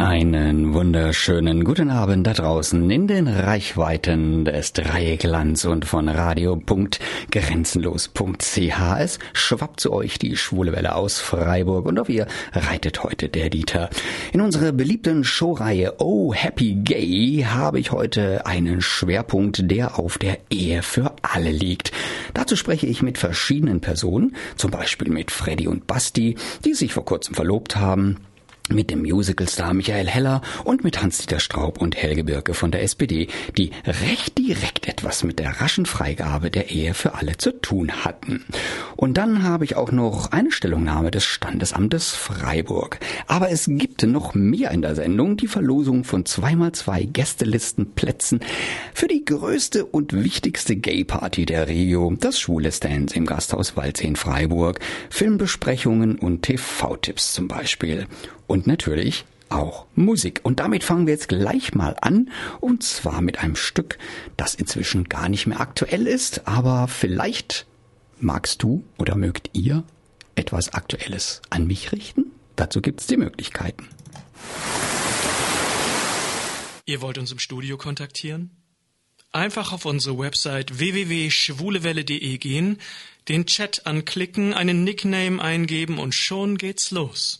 Einen wunderschönen guten Abend da draußen in den Reichweiten des Dreiecklands und von radio.grenzenlos.ch. Es schwappt zu euch die schwule Welle aus Freiburg und auf ihr reitet heute der Dieter. In unserer beliebten Showreihe Oh Happy Gay habe ich heute einen Schwerpunkt, der auf der Ehe für alle liegt. Dazu spreche ich mit verschiedenen Personen, zum Beispiel mit Freddy und Basti, die sich vor kurzem verlobt haben, mit dem Musicalstar Michael Heller und mit Hans-Dieter Straub und Helge Birke von der SPD, die recht direkt etwas mit der raschen Freigabe der Ehe für alle zu tun hatten. Und dann habe ich auch noch eine Stellungnahme des Standesamtes Freiburg. Aber es gibt noch mehr in der Sendung, die Verlosung von zweimal zwei Gästelistenplätzen für die größte und wichtigste Gay-Party der Regio, das Schwule Stands im Gasthaus Waldsee in Freiburg, Filmbesprechungen und TV-Tipps zum Beispiel und natürlich auch Musik. Und damit fangen wir jetzt gleich mal an. Und zwar mit einem Stück, das inzwischen gar nicht mehr aktuell ist, aber vielleicht magst du oder mögt ihr etwas Aktuelles an mich richten? Dazu gibt es die Möglichkeiten. Ihr wollt uns im Studio kontaktieren? Einfach auf unsere Website www.schwulewelle.de gehen, den Chat anklicken, einen Nickname eingeben und schon geht's los.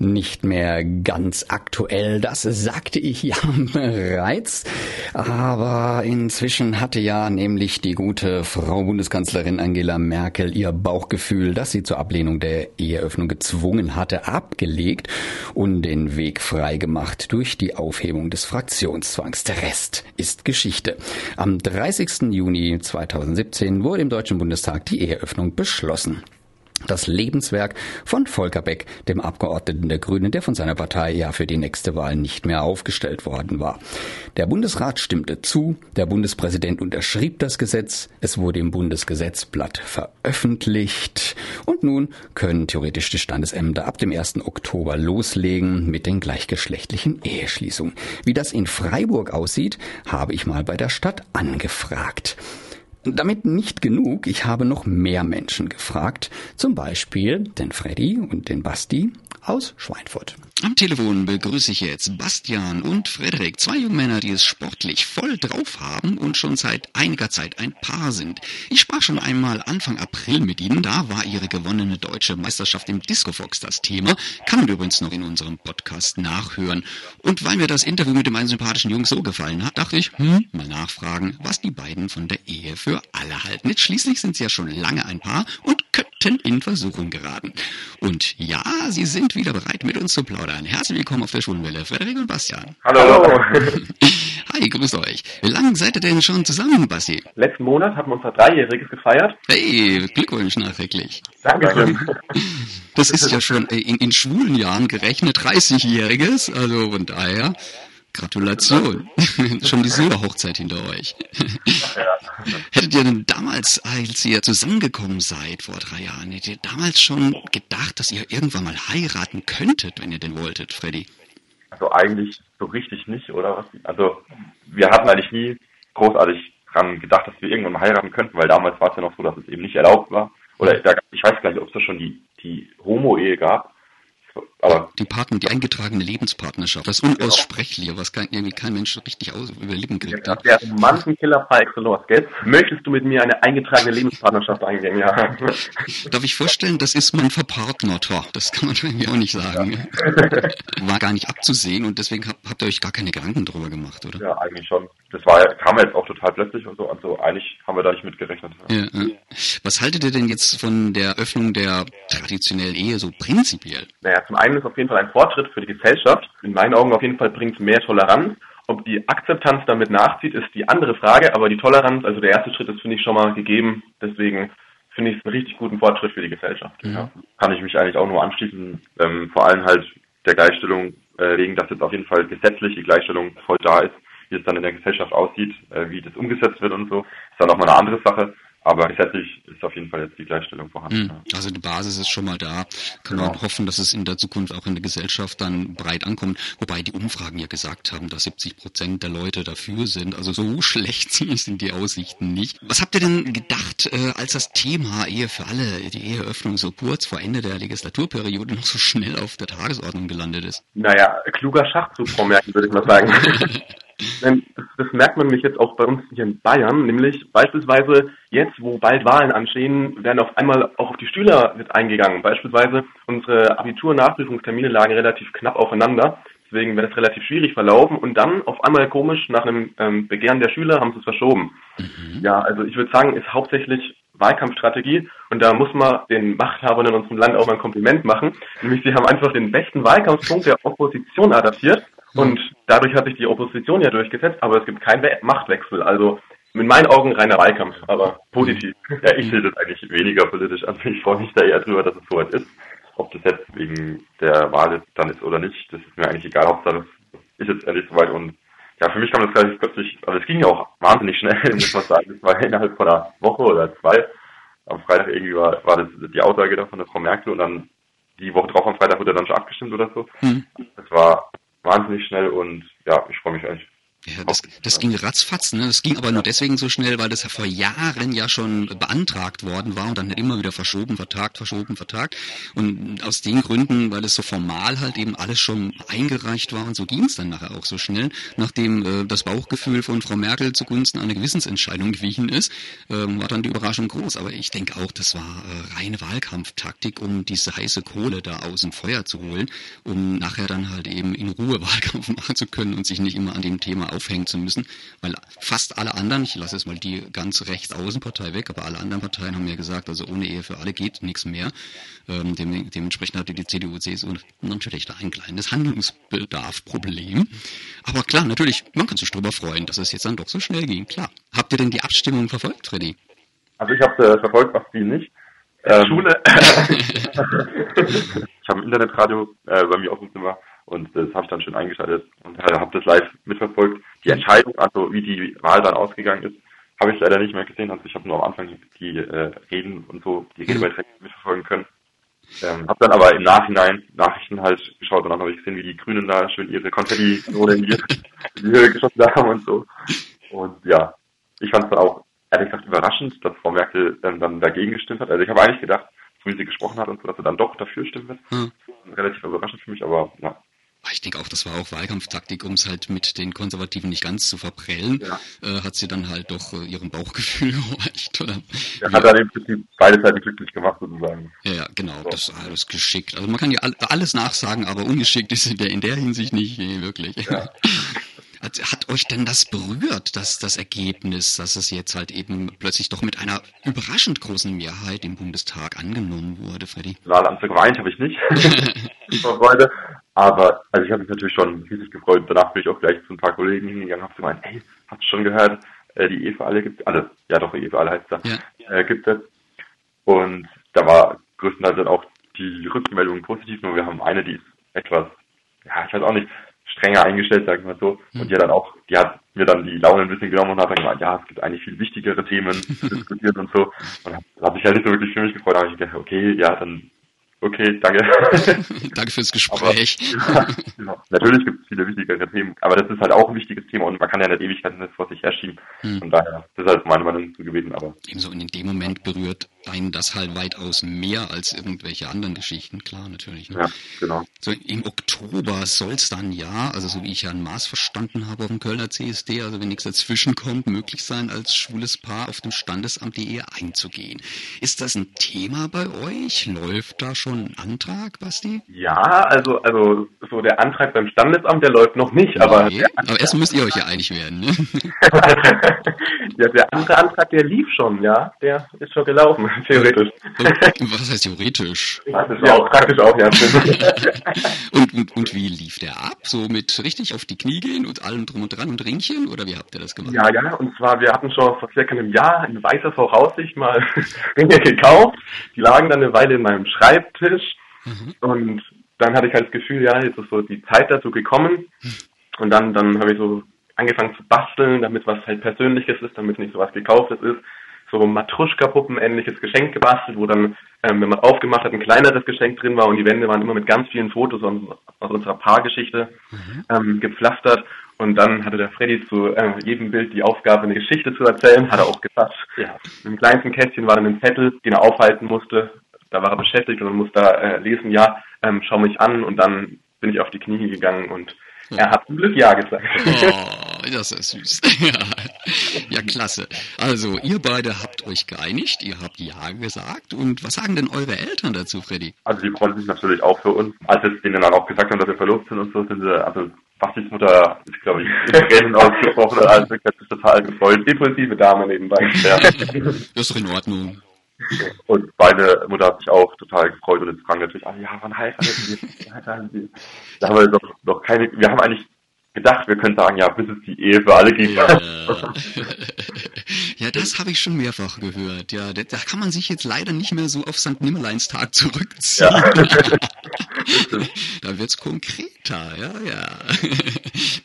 nicht mehr ganz aktuell. Das sagte ich ja bereits. Aber inzwischen hatte ja nämlich die gute Frau Bundeskanzlerin Angela Merkel ihr Bauchgefühl, das sie zur Ablehnung der Eheöffnung gezwungen hatte, abgelegt und den Weg freigemacht durch die Aufhebung des Fraktionszwangs. Der Rest ist Geschichte. Am 30. Juni 2017 wurde im Deutschen Bundestag die Eheöffnung beschlossen das Lebenswerk von Volker Beck, dem Abgeordneten der Grünen, der von seiner Partei ja für die nächste Wahl nicht mehr aufgestellt worden war. Der Bundesrat stimmte zu, der Bundespräsident unterschrieb das Gesetz, es wurde im Bundesgesetzblatt veröffentlicht und nun können theoretisch die Standesämter ab dem 1. Oktober loslegen mit den gleichgeschlechtlichen Eheschließungen. Wie das in Freiburg aussieht, habe ich mal bei der Stadt angefragt. Damit nicht genug, ich habe noch mehr Menschen gefragt, zum Beispiel den Freddy und den Basti aus Schweinfurt. Am Telefon begrüße ich jetzt Bastian und Frederik, zwei junge Männer, die es sportlich voll drauf haben und schon seit einiger Zeit ein Paar sind. Ich sprach schon einmal Anfang April mit ihnen, da war ihre gewonnene deutsche Meisterschaft im Discofox das Thema, kann man übrigens noch in unserem Podcast nachhören. Und weil mir das Interview mit dem einen sympathischen Jungen so gefallen hat, dachte ich, hm, mal nachfragen, was die beiden von der Ehe für alle halten. Jetzt schließlich sind sie ja schon lange ein Paar und könnten in Versuchung geraten. Und ja, sie sind wieder bereit, mit uns zu plaudern. Herzlich willkommen auf der Schulwelle, Frederik und Bastian. Hallo. Hi, grüßt euch. Wie lange seid ihr denn schon zusammen, Basti? Letzten Monat haben wir unser Dreijähriges gefeiert. Hey, Glückwunsch nachträglich. Dankeschön. Das ist ja schon in, in schwulen Jahren gerechnet 30-Jähriges, also von daher Gratulation. Schon die Silberhochzeit hinter euch. Hättet ihr denn damals, als ihr zusammengekommen seid vor drei Jahren, hättet ihr damals schon gedacht, dass ihr irgendwann mal heiraten könntet, wenn ihr denn wolltet, Freddy? Also eigentlich so richtig nicht, oder was? Also wir hatten eigentlich nie großartig dran gedacht, dass wir irgendwann mal heiraten könnten, weil damals war es ja noch so, dass es eben nicht erlaubt war. Oder ich weiß gar nicht, ob es da schon die, die Homo-Ehe gab. Aber die Partner, die eingetragene Lebenspartnerschaft, das Unaussprechliche, was kein, irgendwie kein Mensch richtig aus, über Lippen kriegt. Ja, der Romantenkiller par excellence, gell? Möchtest du mit mir eine eingetragene Lebenspartnerschaft eingehen? Ja. Darf ich vorstellen, das ist man verpartnert. Das kann man irgendwie auch nicht sagen. Ja. War gar nicht abzusehen und deswegen habt, habt ihr euch gar keine Gedanken drüber gemacht, oder? Ja, eigentlich schon. Das war, kam jetzt auch total plötzlich und so. Also eigentlich haben wir da nicht mit gerechnet. Ja, Was haltet ihr denn jetzt von der Öffnung der traditionellen Ehe so prinzipiell? Naja, zum einen ist auf jeden Fall ein Fortschritt für die Gesellschaft. In meinen Augen auf jeden Fall bringt es mehr Toleranz. Ob die Akzeptanz damit nachzieht, ist die andere Frage, aber die Toleranz, also der erste Schritt ist, finde ich, schon mal gegeben. Deswegen finde ich es einen richtig guten Fortschritt für die Gesellschaft. Mhm. Ja. Kann ich mich eigentlich auch nur anschließen. Ähm, vor allem halt der Gleichstellung äh, wegen, dass jetzt auf jeden Fall gesetzlich die Gleichstellung voll da ist. Wie es dann in der Gesellschaft aussieht, äh, wie das umgesetzt wird und so, ist dann nochmal eine andere Sache. Aber gesetzlich ist auf jeden Fall jetzt die Gleichstellung vorhanden. Mhm. Also die Basis ist schon mal da. Kann genau. man hoffen, dass es in der Zukunft auch in der Gesellschaft dann breit ankommt. Wobei die Umfragen ja gesagt haben, dass 70 Prozent der Leute dafür sind. Also so schlecht sind die Aussichten nicht. Was habt ihr denn gedacht, äh, als das Thema Ehe für alle, die Eheöffnung so kurz vor Ende der Legislaturperiode noch so schnell auf der Tagesordnung gelandet ist? Naja, kluger Schachzug, Frau Merkel, würde ich mal sagen. Denn das, das merkt man nämlich jetzt auch bei uns hier in Bayern, nämlich beispielsweise jetzt, wo bald Wahlen anstehen, werden auf einmal auch auf die Schüler mit eingegangen. Beispielsweise unsere Abitur-Nachprüfungstermine lagen relativ knapp aufeinander. Deswegen wäre das relativ schwierig verlaufen und dann auf einmal komisch nach einem ähm, Begehren der Schüler haben sie es verschoben. Mhm. Ja, also ich würde sagen, ist hauptsächlich Wahlkampfstrategie und da muss man den Machthabern in unserem Land auch mal ein Kompliment machen. Nämlich sie haben einfach den besten Wahlkampfpunkt der Opposition adaptiert und dadurch hat sich die Opposition ja durchgesetzt, aber es gibt keinen Machtwechsel. Also in meinen Augen reiner Wahlkampf, aber positiv. Ja, ich sehe das eigentlich weniger politisch an. Ich freue mich da eher drüber, dass es so weit ist. Ob das jetzt wegen der Wahl dann ist oder nicht, das ist mir eigentlich egal. Hauptsache, es ist jetzt endlich soweit und ja, für mich kam das gleich plötzlich, also es ging ja auch wahnsinnig schnell, muss man sagen. Es war innerhalb von einer Woche oder zwei. Am Freitag irgendwie war, war das die Aussage da von der Frau Merkel und dann die Woche drauf am Freitag wurde dann schon abgestimmt oder so. Mhm. Das war wahnsinnig schnell und ja, ich freue mich eigentlich ja, das, das ging ratzfatz, ne? Das ging aber nur deswegen so schnell, weil das vor Jahren ja schon beantragt worden war und dann immer wieder verschoben, vertagt, verschoben, vertagt. Und aus den Gründen, weil es so formal halt eben alles schon eingereicht war und so ging es dann nachher auch so schnell, nachdem äh, das Bauchgefühl von Frau Merkel zugunsten einer Gewissensentscheidung gewichen ist, äh, war dann die Überraschung groß. Aber ich denke auch, das war äh, reine Wahlkampftaktik, um diese heiße Kohle da aus dem Feuer zu holen, um nachher dann halt eben in Ruhe Wahlkampf machen zu können und sich nicht immer an dem Thema aufhängen zu müssen, weil fast alle anderen, ich lasse jetzt mal die ganz Rechtsaußenpartei weg, aber alle anderen Parteien haben ja gesagt, also ohne Ehe für alle geht nichts mehr. Ähm, dem, dementsprechend hatte die CDU, CSU natürlich da ein kleines Handlungsbedarfproblem. Aber klar, natürlich, man kann sich darüber freuen, dass es jetzt dann doch so schnell ging, klar. Habt ihr denn die Abstimmung verfolgt, Freddy? Also ich habe äh, verfolgt, was die nicht. Ähm, Schule. ich habe ein Internetradio äh, bei mir auf dem Zimmer und das habe ich dann schön eingeschaltet und äh, habe das live mitverfolgt. Die Entscheidung, also wie die Wahl dann ausgegangen ist, habe ich leider nicht mehr gesehen. Also ich habe nur am Anfang die äh, Reden und so, die Redebeiträge mitverfolgen können. Ähm, habe dann aber im Nachhinein Nachrichten halt geschaut und dann habe ich gesehen, wie die Grünen da schön ihre Konfetti-Kanone in, die Höhe geschossen haben und so. Und ja, ich fand es dann auch ehrlich gesagt überraschend, dass Frau Merkel ähm, dann dagegen gestimmt hat. Also ich habe eigentlich gedacht, so wie sie gesprochen hat und so, dass sie dann doch dafür stimmen wird. Hm. Relativ überraschend für mich, aber ja, ich denke auch, das war auch Wahlkampftaktik, um es halt mit den Konservativen nicht ganz zu verprellen. Ja. Äh, hat sie dann halt doch äh, ihrem Bauchgefühl gereicht, oder? Ja, hat dann im Prinzip beide Seiten glücklich gemacht, sozusagen. Ja, ja, genau, so. das ist alles geschickt. Also man kann ja alles nachsagen, aber ungeschickt ist in der, in der Hinsicht nicht, nee, wirklich. Ja. Hat, hat euch denn das berührt, dass das Ergebnis, dass es jetzt halt eben plötzlich doch mit einer überraschend großen Mehrheit im Bundestag angenommen wurde, Freddy? Wahlanzug geweint habe ich nicht. Aber, also ich habe mich natürlich schon riesig gefreut. Danach bin ich auch gleich zu ein paar Kollegen hingegangen, habe gemeint, ey, hast du schon gehört, äh, die alle gibt alle, ja doch, für alle heißt da, ja. äh, gibt es. Und da war größtenteils dann auch die Rückmeldung positiv, nur wir haben eine, die ist etwas, ja, ich weiß auch nicht, strenger eingestellt, sagen wir mal so. Mhm. Und die hat dann auch, die hat mir dann die Laune ein bisschen genommen und hat dann gesagt, ja, es gibt eigentlich viel wichtigere Themen zu diskutieren und so. Und da habe ich halt nicht so wirklich für mich gefreut, da habe ich gedacht, okay, ja, dann Okay, danke. danke fürs Gespräch. Aber, ja, genau. Natürlich gibt es viele wichtigere Themen, aber das ist halt auch ein wichtiges Thema und man kann ja nicht Ewigkeit das vor sich herschieben. Hm. Von daher, das ist halt meine Meinung gewesen, aber. Ebenso in dem Moment berührt einen das halt weitaus mehr als irgendwelche anderen Geschichten, klar, natürlich. Ne? Ja, genau. So im Oktober soll es dann ja, also so wie ich ja ein Maß verstanden habe auf dem Kölner CSD, also wenn nichts dazwischen kommt, möglich sein, als schwules Paar auf dem Standesamt die Ehe einzugehen. Ist das ein Thema bei euch? Läuft da schon ein Antrag, Basti? Ja, also, also so der Antrag beim Standesamt, der läuft noch nicht, aber. Okay. Aber erst müsst ihr euch ja einig werden, ne? ja, der andere Antrag, der lief schon, ja. Der ist schon gelaufen. Theoretisch. Was heißt theoretisch? Praktisch ja, auch, praktisch auch, ja. und, und, und wie lief der ab? So mit richtig auf die Knie gehen und allem drum und dran und Ringchen? Oder wie habt ihr das gemacht? Ja, ja, und zwar, wir hatten schon vor circa einem Jahr in weißer Voraussicht mal Ringe gekauft. Die lagen dann eine Weile in meinem Schreibtisch. Mhm. Und dann hatte ich halt das Gefühl, ja, jetzt ist so die Zeit dazu gekommen. Mhm. Und dann, dann habe ich so angefangen zu basteln, damit was halt Persönliches ist, damit nicht so was Gekauftes ist so Matruschka-Puppen ähnliches Geschenk gebastelt, wo dann, ähm, wenn man aufgemacht hat, ein kleineres Geschenk drin war und die Wände waren immer mit ganz vielen Fotos aus, aus unserer Paargeschichte mhm. ähm, gepflastert. Und dann hatte der Freddy zu äh, jedem Bild die Aufgabe, eine Geschichte zu erzählen, hat er auch gesagt. Ja. Im kleinsten Kästchen war dann ein Zettel, den er aufhalten musste. Da war er beschäftigt und musste da äh, lesen, ja, ähm, schau mich an und dann bin ich auf die Knie gegangen und er hat zum Glück Ja gesagt. Oh, das ist süß. ja. ja, klasse. Also, ihr beide habt euch geeinigt, ihr habt Ja gesagt. Und was sagen denn eure Eltern dazu, Freddy? Also, die freuen sich natürlich auch für uns. Als wir denen dann auch gesagt haben, dass wir verlobt sind und so, sind sie, also, Bastis Mutter ist, glaube ich, in Tränen ausgesprochen und alles, hat sich total gefreut. Impulsive Dame nebenbei. Ja. Das ist doch in Ordnung. Und meine Mutter hat sich auch total gefreut und jetzt fragen natürlich, ah ja, wann heiraten Sie? Da haben wir noch, noch keine, wir haben eigentlich gedacht, wir können sagen, ja, bis es die Ehe für alle gibt. Ja, ja das habe ich schon mehrfach gehört. Ja, da kann man sich jetzt leider nicht mehr so auf St. Nimmerleinstag zurückziehen. Ja. da wird's konkreter, ja, ja.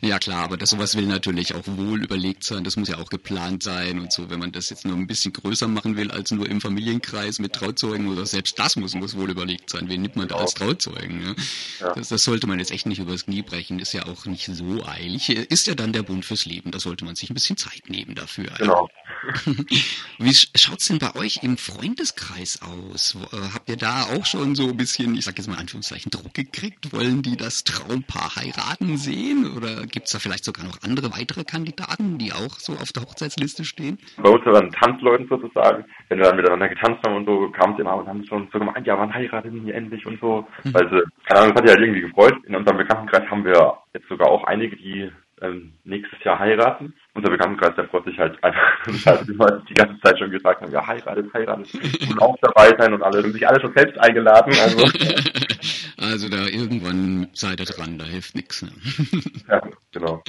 ja klar, aber das sowas will natürlich auch wohl überlegt sein. Das muss ja auch geplant sein und so. Wenn man das jetzt nur ein bisschen größer machen will als nur im Familienkreis mit Trauzeugen oder selbst das muss, muss wohl überlegt sein. Wen nimmt man da als Trauzeugen? Ja? ja. Das, das sollte man jetzt echt nicht übers Knie brechen. Ist ja auch nicht so eilig. Ist ja dann der Bund fürs Leben. Da sollte man sich ein bisschen Zeit nehmen dafür. Genau. Wie schaut's denn bei euch im Freundeskreis aus? Äh, habt ihr da auch schon so ein bisschen, ich sag jetzt mal Anführungszeichen, Druck gekriegt? Wollen die das Traumpaar heiraten sehen? Oder gibt's da vielleicht sogar noch andere weitere Kandidaten, die auch so auf der Hochzeitsliste stehen? Bei uns waren Tanzleuten sozusagen, wenn wir dann miteinander getanzt haben und so, kam es immer und haben schon so gemeint, ja, wann heiraten die endlich und so. Mhm. Weil sie, keine Ahnung, das hat die halt irgendwie gefreut. In unserem Bekanntenkreis haben wir jetzt sogar auch einige, die ähm, nächstes Jahr heiraten. Unser Bekanntenkreis, der freut sich halt einfach, also die, die ganze Zeit schon gesagt haben, ja, heiratet, heiratet, und auch dabei sein und alle, haben sich alle schon selbst eingeladen, also. Also da irgendwann seid ihr dran, da hilft nichts. Ne? Ja, genau.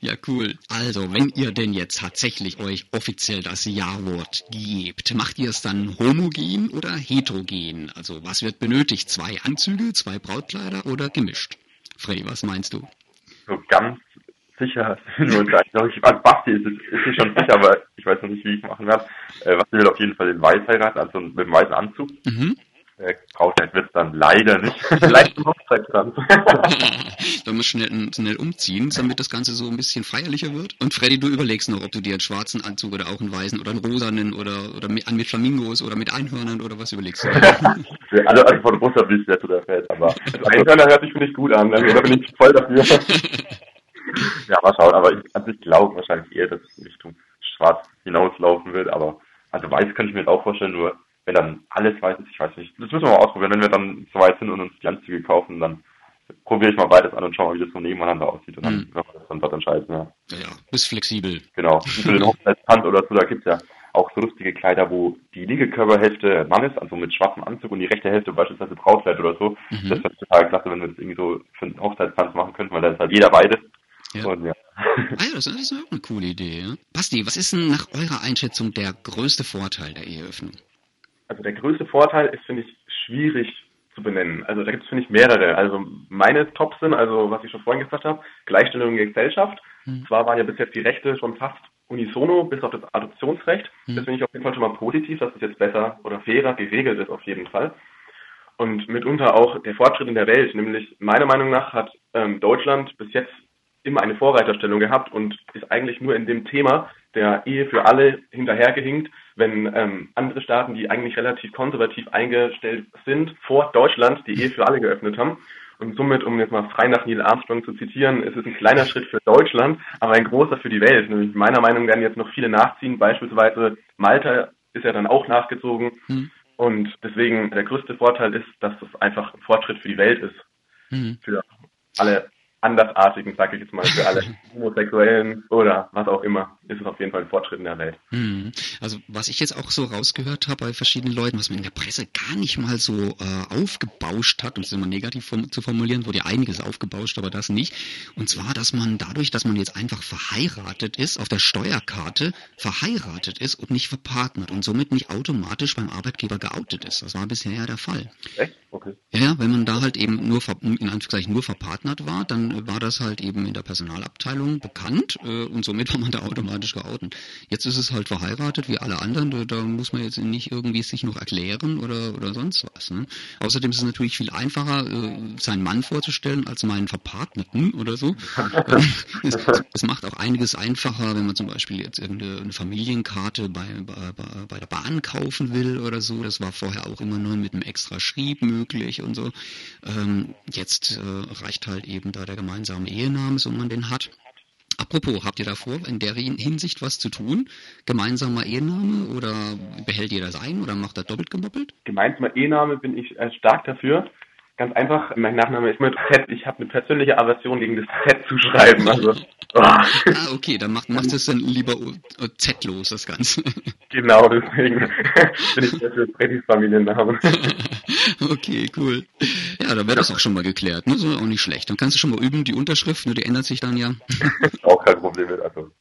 Ja, cool. Also, wenn ihr denn jetzt tatsächlich euch offiziell das Ja-Wort gebt, macht ihr es dann homogen oder heterogen? Also, was wird benötigt? Zwei Anzüge, zwei Brautkleider oder gemischt? Frey, was meinst du? So ganz sicher sind wir uns eigentlich ich, also Basti ist, ist sich schon sicher, aber ich weiß noch nicht, wie ich es machen werde. Äh, Basti will auf jeden Fall den Weiß heiraten, also mit dem weißen Anzug. Mhm. Äh, Brautkleid wird es dann leider nicht. Vielleicht ein Hochzeitskranz. Sollen wir schnell, schnell umziehen, damit das Ganze so ein bisschen feierlicher wird? Und Freddy, du überlegst noch, ob du dir einen schwarzen Anzug oder auch einen weißen oder einen rosanen oder, oder mit, mit Flamingos oder mit Einhörnern oder was überlegst du? also, also von Russland will ich sehr zu der Feld, aber. Einhörner hört sich, finde ich, gut an, also da bin ich voll dafür. ja, mal schauen, aber ich, also ich glaube wahrscheinlich eher, dass es Richtung schwarz hinauslaufen wird, aber also weiß könnte ich mir jetzt auch vorstellen, nur wenn dann alles weiß ist, ich weiß nicht. Das müssen wir mal ausprobieren. Wenn wir dann so weit sind und uns die Anzüge kaufen, dann probiere ich mal beides an und schau mal, wie das so nebeneinander aussieht und dann mhm. werden wir das dann dort entscheiden, ja. Ja, bist flexibel. Genau. Für den Hochzeitstanz oder so, da gibt's ja auch so lustige Kleider, wo die linke Körperhälfte Mann ist, also mit schwarzem Anzug und die rechte Hälfte beispielsweise Brautkleid oder so. Mhm. Das wäre total klasse, wenn wir das irgendwie so für einen Hochzeitstanz machen könnten, weil da ist halt jeder beides. Ja. Und, ja. Ah ja, das ist auch eine coole Idee. Ja? Basti, was ist denn nach eurer Einschätzung der größte Vorteil der Eheöffnung? Also der größte Vorteil ist, finde ich, schwierig zu benennen. Also da gibt es, finde ich, mehrere. Also meine Tops sind, also was ich schon vorhin gesagt habe, Gleichstellung in der Gesellschaft. Mhm. Zwar waren ja bis jetzt die Rechte schon fast unisono, bis auf das Adoptionsrecht. Mhm. Das finde ich auf jeden Fall schon mal positiv, dass es jetzt besser oder fairer geregelt ist, auf jeden Fall. Und mitunter auch der Fortschritt in der Welt, nämlich meiner Meinung nach hat ähm, Deutschland bis jetzt immer eine Vorreiterstellung gehabt und ist eigentlich nur in dem Thema der Ehe für alle hinterhergehinkt, wenn ähm, andere Staaten, die eigentlich relativ konservativ eingestellt sind, vor Deutschland die Ehe für alle geöffnet haben. Und somit, um jetzt mal frei nach Neil Armstrong zu zitieren, ist es ein kleiner Schritt für Deutschland, aber ein großer für die Welt. Nämlich meiner Meinung nach werden jetzt noch viele nachziehen. Beispielsweise Malta ist ja dann auch nachgezogen. Mhm. Und deswegen der größte Vorteil ist, dass das einfach ein Fortschritt für die Welt ist. Mhm. Für alle Andersartigen, sage ich jetzt mal, für alle Homosexuellen oder was auch immer, ist es auf jeden Fall ein Fortschritt in der Welt. Hm. Also was ich jetzt auch so rausgehört habe bei verschiedenen Leuten, was man in der Presse gar nicht mal so äh, aufgebauscht hat, um es immer negativ form zu formulieren, wurde ja einiges aufgebauscht, aber das nicht. Und zwar, dass man dadurch, dass man jetzt einfach verheiratet ist, auf der Steuerkarte verheiratet ist und nicht verpartnert und somit nicht automatisch beim Arbeitgeber geoutet ist. Das war bisher ja der Fall. Echt? Okay. Ja, wenn man da halt eben nur in Anführungszeichen nur verpartnert war, dann dann war das halt eben in der Personalabteilung bekannt äh, und somit war man da automatisch geoutet. Jetzt ist es halt verheiratet wie alle anderen, da, da muss man jetzt nicht irgendwie sich noch erklären oder, oder sonst was. Ne? Außerdem ist es natürlich viel einfacher, äh, seinen Mann vorzustellen als meinen Verpartnerten oder so. es, es, macht auch einiges einfacher, wenn man zum Beispiel jetzt irgendeine Familienkarte bei, bei, bei der Bahn kaufen will oder so. Das war vorher auch immer nur mit einem extra Schrieb möglich und so. Ähm, jetzt äh, reicht halt eben da der gemeinsame Ehename, so man den hat. Apropos, habt ihr davor in der Hinsicht was zu tun? Gemeinsamer Ehename oder behält ihr das ein oder macht er doppelt gemoppelt? Gemeinsamer Ehename bin ich äh, stark dafür. Ganz einfach, mein Nachname ist mit Z. Ich habe eine persönliche Aversion gegen das Z zu schreiben. Also, oh. Ah, okay, dann macht, machst du es dann lieber Z-los, das Ganze. Genau, deswegen bin ich dafür Freddys Familiennamen. okay, cool. Ja, dann wäre das auch schon mal geklärt. Ne? So auch nicht schlecht. Dann kannst du schon mal üben, die Unterschrift, ne? die ändert sich dann ja. auch kein Problem mit, also.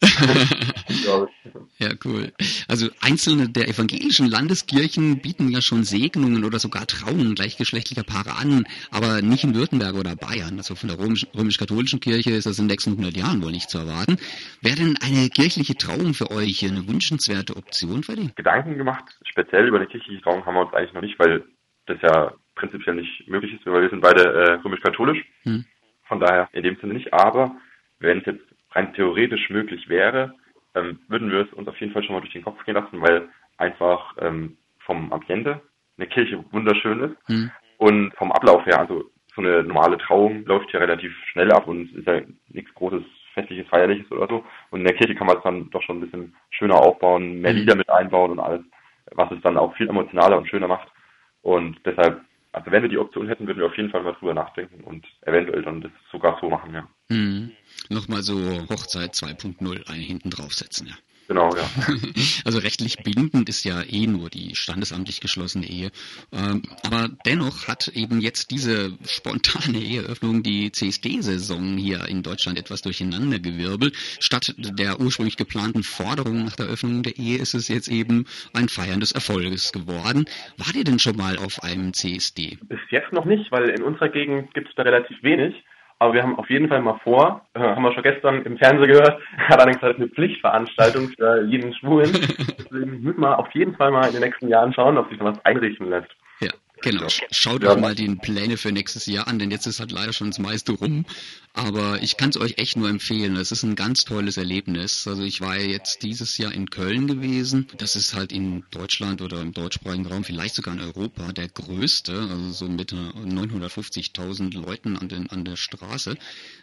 ja, cool. Also einzelne der evangelischen Landeskirchen bieten ja schon Segnungen oder sogar Trauungen gleichgeschlechtlicher Paare an aber nicht in Württemberg oder Bayern. Also von der römisch-katholischen Kirche ist das in den nächsten 100 Jahren wohl nicht zu erwarten. Wäre denn eine kirchliche Trauung für euch eine wünschenswerte Option für die? Gedanken gemacht, speziell über eine kirchliche Trauung haben wir uns eigentlich noch nicht, weil das ja prinzipiell nicht möglich ist, weil wir sind beide äh, römisch-katholisch. Hm. Von daher in dem Sinne nicht. Aber wenn es jetzt rein theoretisch möglich wäre, ähm, würden wir es uns auf jeden Fall schon mal durch den Kopf gehen lassen, weil einfach ähm, vom Ambiente eine Kirche wunderschön ist. Hm. Und vom Ablauf her, also so eine normale Trauung läuft hier relativ schnell ab und ist ja nichts Großes, Festliches, Feierliches oder so. Und in der Kirche kann man es dann doch schon ein bisschen schöner aufbauen, mehr mhm. Lieder mit einbauen und alles, was es dann auch viel emotionaler und schöner macht. Und deshalb, also wenn wir die Option hätten, würden wir auf jeden Fall mal drüber nachdenken und eventuell dann das sogar so machen, ja. Mhm. Nochmal so Hochzeit 2.0 einen hinten draufsetzen, ja. Genau, ja. Also rechtlich bindend ist ja eh nur die standesamtlich geschlossene Ehe. Ähm, aber dennoch hat eben jetzt diese spontane Eheöffnung die CSD-Saison hier in Deutschland etwas durcheinandergewirbelt. Statt der ursprünglich geplanten Forderung nach der Öffnung der Ehe ist es jetzt eben ein Feiern des Erfolges geworden. Wart ihr denn schon mal auf einem CSD? Bis jetzt noch nicht, weil in unserer Gegend gibt es da relativ wenig. Aber wir haben auf jeden Fall mal vor, äh, haben wir schon gestern im Fernsehen gehört, hat allerdings halt eine Pflichtveranstaltung für jeden Schwulen. Deswegen müssen wir auf jeden Fall mal in den nächsten Jahren schauen, ob sich da was einrichten lässt. Genau. Schaut ja. euch mal die Pläne für nächstes Jahr an, denn jetzt ist halt leider schon das meiste rum. Aber ich kann es euch echt nur empfehlen. Es ist ein ganz tolles Erlebnis. Also ich war jetzt dieses Jahr in Köln gewesen. Das ist halt in Deutschland oder im deutschsprachigen Raum, vielleicht sogar in Europa, der größte. Also so mit 950.000 Leuten an, den, an der Straße.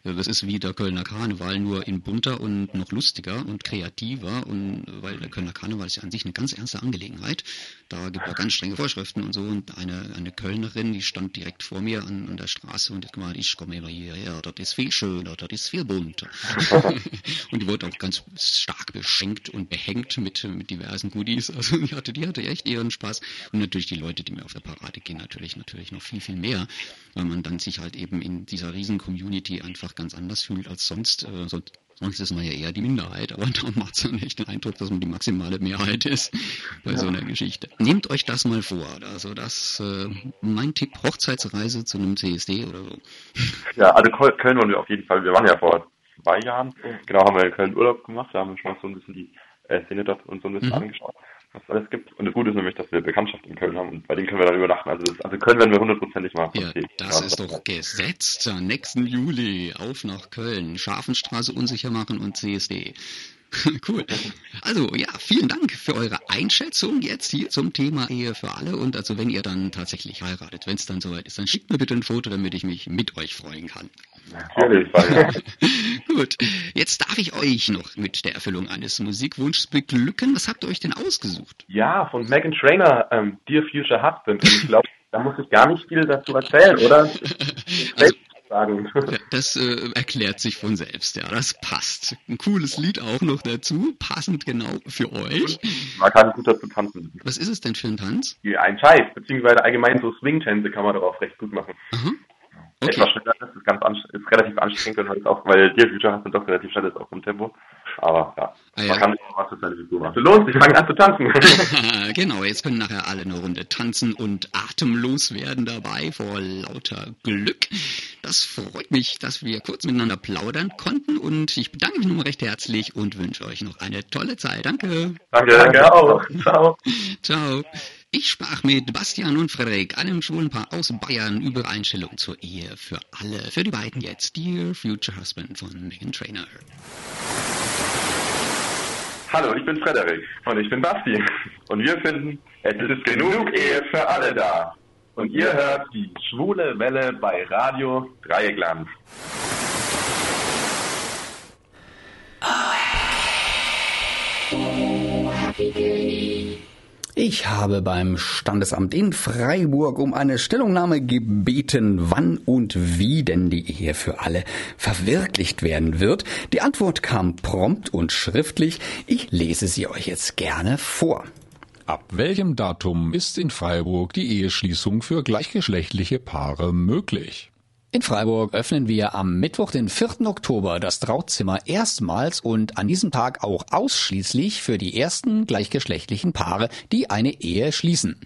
Das ist wie der Kölner Karneval, nur in bunter und noch lustiger und kreativer. Und weil der Kölner Karneval ist ja an sich eine ganz ernste Angelegenheit. Da gibt es ganz strenge Vorschriften und so. Und eine, eine Kölnerin, die stand direkt vor mir an, an der Straße und hat gemeint, ich komme immer hierher, das ist viel schöner, das ist viel bunter. und die wurde auch ganz stark beschenkt und behängt mit, mit diversen Goodies. Also die hatte, die hatte echt ihren Spaß. Und natürlich die Leute, die mir auf der Parade gehen, natürlich, natürlich noch viel, viel mehr, weil man dann sich halt eben in dieser riesen Community einfach ganz anders fühlt als sonst. Äh, sonst Sonst ist man ja eher die Minderheit, aber da macht es dann echt den Eindruck, dass man die maximale Mehrheit ist bei ja. so einer Geschichte. Nehmt euch das mal vor. Also das äh, mein Tipp, Hochzeitsreise zu einem CSD oder so. Ja, also Köln wollen wir auf jeden Fall. Wir waren ja vor zwei Jahren, genau, haben wir in Köln Urlaub gemacht, da haben wir schon mal so ein bisschen die äh, Szene dort und so ein bisschen mhm. angeschaut was es alles gibt. Und das Gute ist nämlich, dass wir Bekanntschaft in Köln haben und bei denen können wir dann übernachten. Also, das, also Köln werden wir hundertprozentig mal. Ja, das ist doch gesetzt. Nächsten Juli auf nach Köln. Scharfenstraße unsicher machen und CSD. cool. Also ja, vielen Dank für eure Einschätzung jetzt hier zum Thema Ehe für alle. Und also wenn ihr dann tatsächlich heiratet, wenn es dann soweit ist, dann schickt mir bitte ein Foto, damit ich mich mit euch freuen kann. Natürlich. Ja. Gut, jetzt darf ich euch noch mit der Erfüllung eines Musikwunschs beglücken. Was habt ihr euch denn ausgesucht? Ja, von Megan Trainer, ähm, Dear Future Husband. Und ich glaube, da muss ich gar nicht viel dazu erzählen, oder? Also, sagen. Das äh, erklärt sich von selbst, ja, das passt. Ein cooles Lied auch noch dazu, passend genau für euch. Man kann gut dazu tanzen. Was ist es denn für ein Tanz? Ein Scheiß, beziehungsweise allgemein so Swing-Tänze kann man darauf recht gut machen. Aha. Okay. Etwas schneller, das ist ganz ist relativ anstrengend und halt auch, weil Dear Future hast du doch relativ schnell ist auch vom Tempo. Aber ja, ah, ja. man kann nicht was für seine Figur machen. Du lohnst dich, fang an zu tanzen. genau, jetzt können nachher alle eine Runde tanzen und atemlos werden dabei vor lauter Glück. das freut mich, dass wir kurz miteinander plaudern konnten und ich bedanke mich nochmal recht herzlich und wünsche euch noch eine tolle Zeit. Danke. Danke, danke auch. Ciao. Ciao. Ich sprach mit Bastian und Frederik, einem schwulen Paar aus Bayern, über Einstellung zur Ehe für alle. Für die beiden jetzt Dear Future Husband von Megan Trainer. Hallo, ich bin Frederik. Und ich bin Basti. Und wir finden, es ist genug Ehe für alle da. Und ihr hört die schwule Welle bei Radio Dreieckland. Ich habe beim Standesamt in Freiburg um eine Stellungnahme gebeten, wann und wie denn die Ehe für alle verwirklicht werden wird. Die Antwort kam prompt und schriftlich. Ich lese sie euch jetzt gerne vor. Ab welchem Datum ist in Freiburg die Eheschließung für gleichgeschlechtliche Paare möglich? In Freiburg öffnen wir am Mittwoch, den 4. Oktober, das Trauzimmer erstmals und an diesem Tag auch ausschließlich für die ersten gleichgeschlechtlichen Paare, die eine Ehe schließen.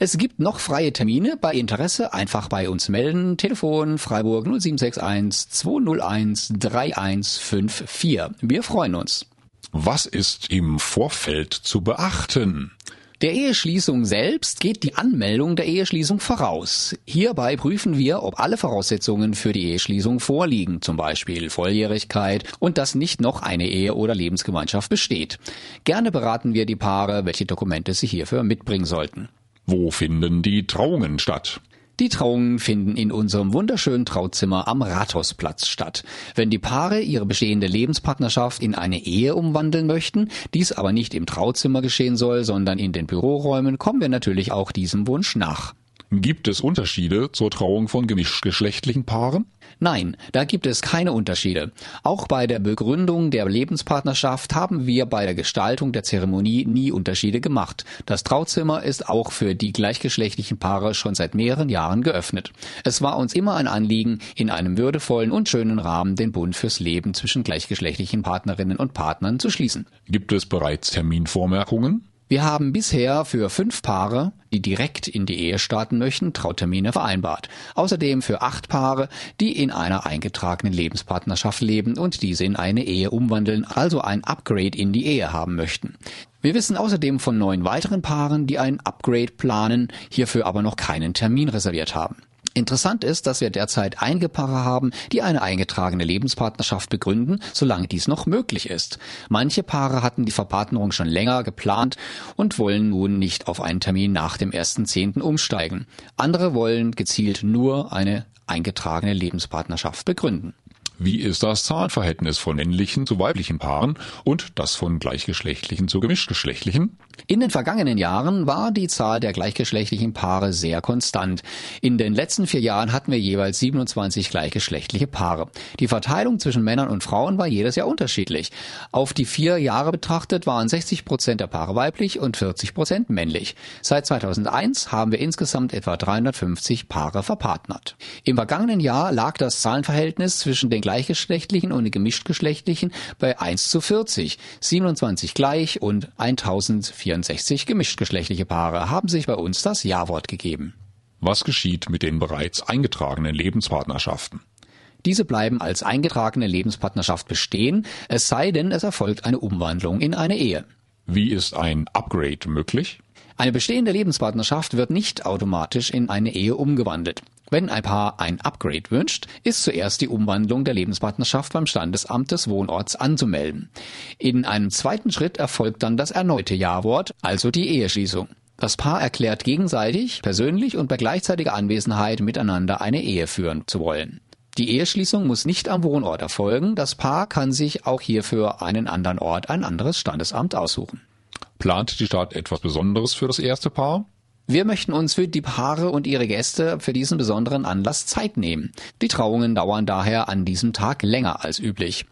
Es gibt noch freie Termine. Bei Interesse einfach bei uns melden. Telefon Freiburg 0761 201 3154. Wir freuen uns. Was ist im Vorfeld zu beachten? Der Eheschließung selbst geht die Anmeldung der Eheschließung voraus. Hierbei prüfen wir, ob alle Voraussetzungen für die Eheschließung vorliegen, zum Beispiel Volljährigkeit und dass nicht noch eine Ehe oder Lebensgemeinschaft besteht. Gerne beraten wir die Paare, welche Dokumente sie hierfür mitbringen sollten. Wo finden die Trauungen statt? Die Trauungen finden in unserem wunderschönen Trauzimmer am Rathausplatz statt. Wenn die Paare ihre bestehende Lebenspartnerschaft in eine Ehe umwandeln möchten, dies aber nicht im Trauzimmer geschehen soll, sondern in den Büroräumen, kommen wir natürlich auch diesem Wunsch nach. Gibt es Unterschiede zur Trauung von gemischtgeschlechtlichen Paaren? Nein, da gibt es keine Unterschiede. Auch bei der Begründung der Lebenspartnerschaft haben wir bei der Gestaltung der Zeremonie nie Unterschiede gemacht. Das Trauzimmer ist auch für die gleichgeschlechtlichen Paare schon seit mehreren Jahren geöffnet. Es war uns immer ein Anliegen, in einem würdevollen und schönen Rahmen den Bund fürs Leben zwischen gleichgeschlechtlichen Partnerinnen und Partnern zu schließen. Gibt es bereits Terminvormerkungen? Wir haben bisher für fünf Paare, die direkt in die Ehe starten möchten, Trautermine vereinbart. Außerdem für acht Paare, die in einer eingetragenen Lebenspartnerschaft leben und diese in eine Ehe umwandeln, also ein Upgrade in die Ehe haben möchten. Wir wissen außerdem von neun weiteren Paaren, die ein Upgrade planen, hierfür aber noch keinen Termin reserviert haben. Interessant ist, dass wir derzeit einige Paare haben, die eine eingetragene Lebenspartnerschaft begründen, solange dies noch möglich ist. Manche Paare hatten die Verpartnerung schon länger geplant und wollen nun nicht auf einen Termin nach dem 1.10. umsteigen. Andere wollen gezielt nur eine eingetragene Lebenspartnerschaft begründen. Wie ist das Zahlenverhältnis von männlichen zu weiblichen Paaren und das von gleichgeschlechtlichen zu gemischtgeschlechtlichen? In den vergangenen Jahren war die Zahl der gleichgeschlechtlichen Paare sehr konstant. In den letzten vier Jahren hatten wir jeweils 27 gleichgeschlechtliche Paare. Die Verteilung zwischen Männern und Frauen war jedes Jahr unterschiedlich. Auf die vier Jahre betrachtet waren 60 Prozent der Paare weiblich und 40 Prozent männlich. Seit 2001 haben wir insgesamt etwa 350 Paare verpartnert. Im vergangenen Jahr lag das Zahlenverhältnis zwischen den gleichgeschlechtlichen und den gemischtgeschlechtlichen bei 1 zu 40. 27 gleich und 1064 gemischtgeschlechtliche Paare haben sich bei uns das Ja-Wort gegeben. Was geschieht mit den bereits eingetragenen Lebenspartnerschaften? Diese bleiben als eingetragene Lebenspartnerschaft bestehen, es sei denn, es erfolgt eine Umwandlung in eine Ehe. Wie ist ein Upgrade möglich? Eine bestehende Lebenspartnerschaft wird nicht automatisch in eine Ehe umgewandelt. Wenn ein Paar ein Upgrade wünscht, ist zuerst die Umwandlung der Lebenspartnerschaft beim Standesamt des Wohnorts anzumelden. In einem zweiten Schritt erfolgt dann das erneute Ja-Wort, also die Eheschließung. Das Paar erklärt gegenseitig, persönlich und bei gleichzeitiger Anwesenheit miteinander eine Ehe führen zu wollen. Die Eheschließung muss nicht am Wohnort erfolgen, das Paar kann sich auch hierfür einen anderen Ort, ein anderes Standesamt aussuchen. Plant die Stadt etwas Besonderes für das erste Paar? Wir möchten uns für die Paare und ihre Gäste für diesen besonderen Anlass Zeit nehmen. Die Trauungen dauern daher an diesem Tag länger als üblich.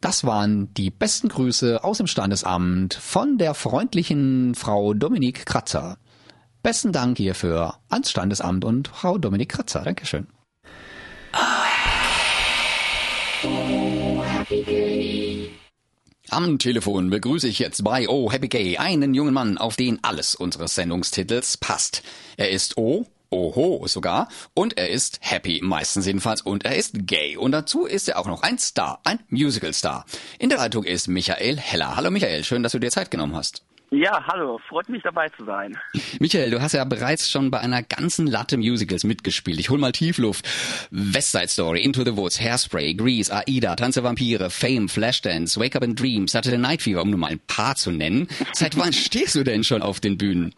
Das waren die besten Grüße aus dem Standesamt von der freundlichen Frau Dominik Kratzer. Besten Dank hierfür ans Standesamt und Frau Dominik Kratzer. Dankeschön. Am Telefon begrüße ich jetzt bei Oh Happy Gay einen jungen Mann, auf den alles unseres Sendungstitels passt. Er ist O, Oho sogar. Und er ist happy, meistens jedenfalls. Und er ist gay. Und dazu ist er auch noch ein Star, ein Musical-Star. In der Leitung ist Michael Heller. Hallo Michael, schön, dass du dir Zeit genommen hast. Ja, hallo, freut mich dabei zu sein. Michael, du hast ja bereits schon bei einer ganzen Latte Musicals mitgespielt. Ich hol mal Tiefluft. West Side Story, Into the Woods, Hairspray, Grease, Aida, Tanze Vampire, Fame, Flashdance, Wake Up in Dreams, Saturday Night Fever, um nur mal ein paar zu nennen. Seit wann stehst du denn schon auf den Bühnen?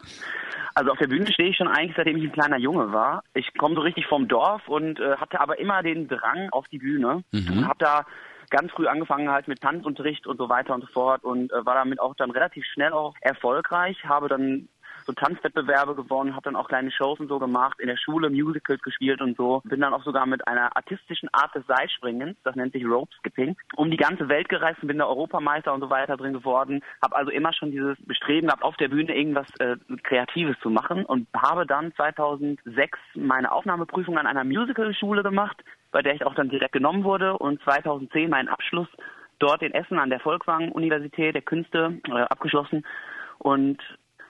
Also auf der Bühne stehe ich schon eigentlich, seitdem ich ein kleiner Junge war. Ich komme so richtig vom Dorf und äh, hatte aber immer den Drang auf die Bühne. Mhm. Hab da ganz früh angefangen halt mit Tanzunterricht und so weiter und so fort und äh, war damit auch dann relativ schnell auch erfolgreich, habe dann so Tanzwettbewerbe gewonnen, habe dann auch kleine Shows und so gemacht, in der Schule Musicals gespielt und so. Bin dann auch sogar mit einer artistischen Art des Seilspringens, das nennt sich Rope Skipping, um die ganze Welt gereist und bin da Europameister und so weiter drin geworden. Habe also immer schon dieses Bestreben gehabt, auf der Bühne irgendwas äh, Kreatives zu machen und habe dann 2006 meine Aufnahmeprüfung an einer Musicalschule gemacht, bei der ich auch dann direkt genommen wurde und 2010 meinen Abschluss dort in Essen an der Volkwang Universität der Künste äh, abgeschlossen und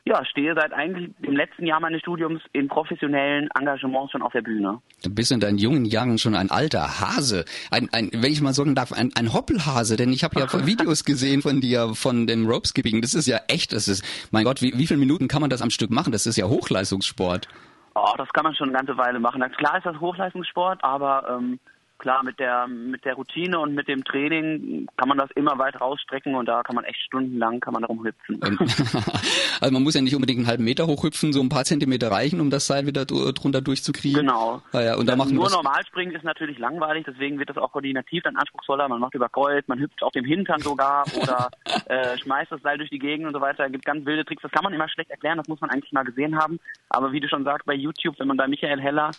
ja, stehe seit eigentlich dem letzten Jahr meines Studiums in professionellen Engagements schon auf der Bühne. Du bist in deinen jungen Jahren schon ein alter Hase. Ein, ein wenn ich mal sagen darf, ein, ein Hoppelhase, denn ich habe ja Videos gesehen von dir von dem Rope Skipping. Das ist ja echt, das ist, mein Gott, wie, wie viele Minuten kann man das am Stück machen? Das ist ja Hochleistungssport. Oh, das kann man schon eine ganze Weile machen. Klar ist das Hochleistungssport, aber ähm, klar, mit der, mit der Routine und mit dem Training kann man das immer weit rausstrecken und da kann man echt stundenlang kann man rumhüpfen. also man muss ja nicht unbedingt einen halben Meter hochhüpfen, so ein paar Zentimeter reichen, um das Seil wieder drunter durchzukriegen. Genau. Ah ja, und da machen Nur normal springen ist natürlich langweilig, deswegen wird das auch koordinativ dann anspruchsvoller. Man macht über Kreuz, man hüpft auf dem Hintern sogar oder äh, schmeißt das Seil durch die Gegend und so weiter. Es gibt ganz wilde Tricks. Das kann man immer schlecht erklären, das muss man eigentlich mal gesehen haben. Aber wie du schon sagst, bei YouTube, wenn man bei Michael Heller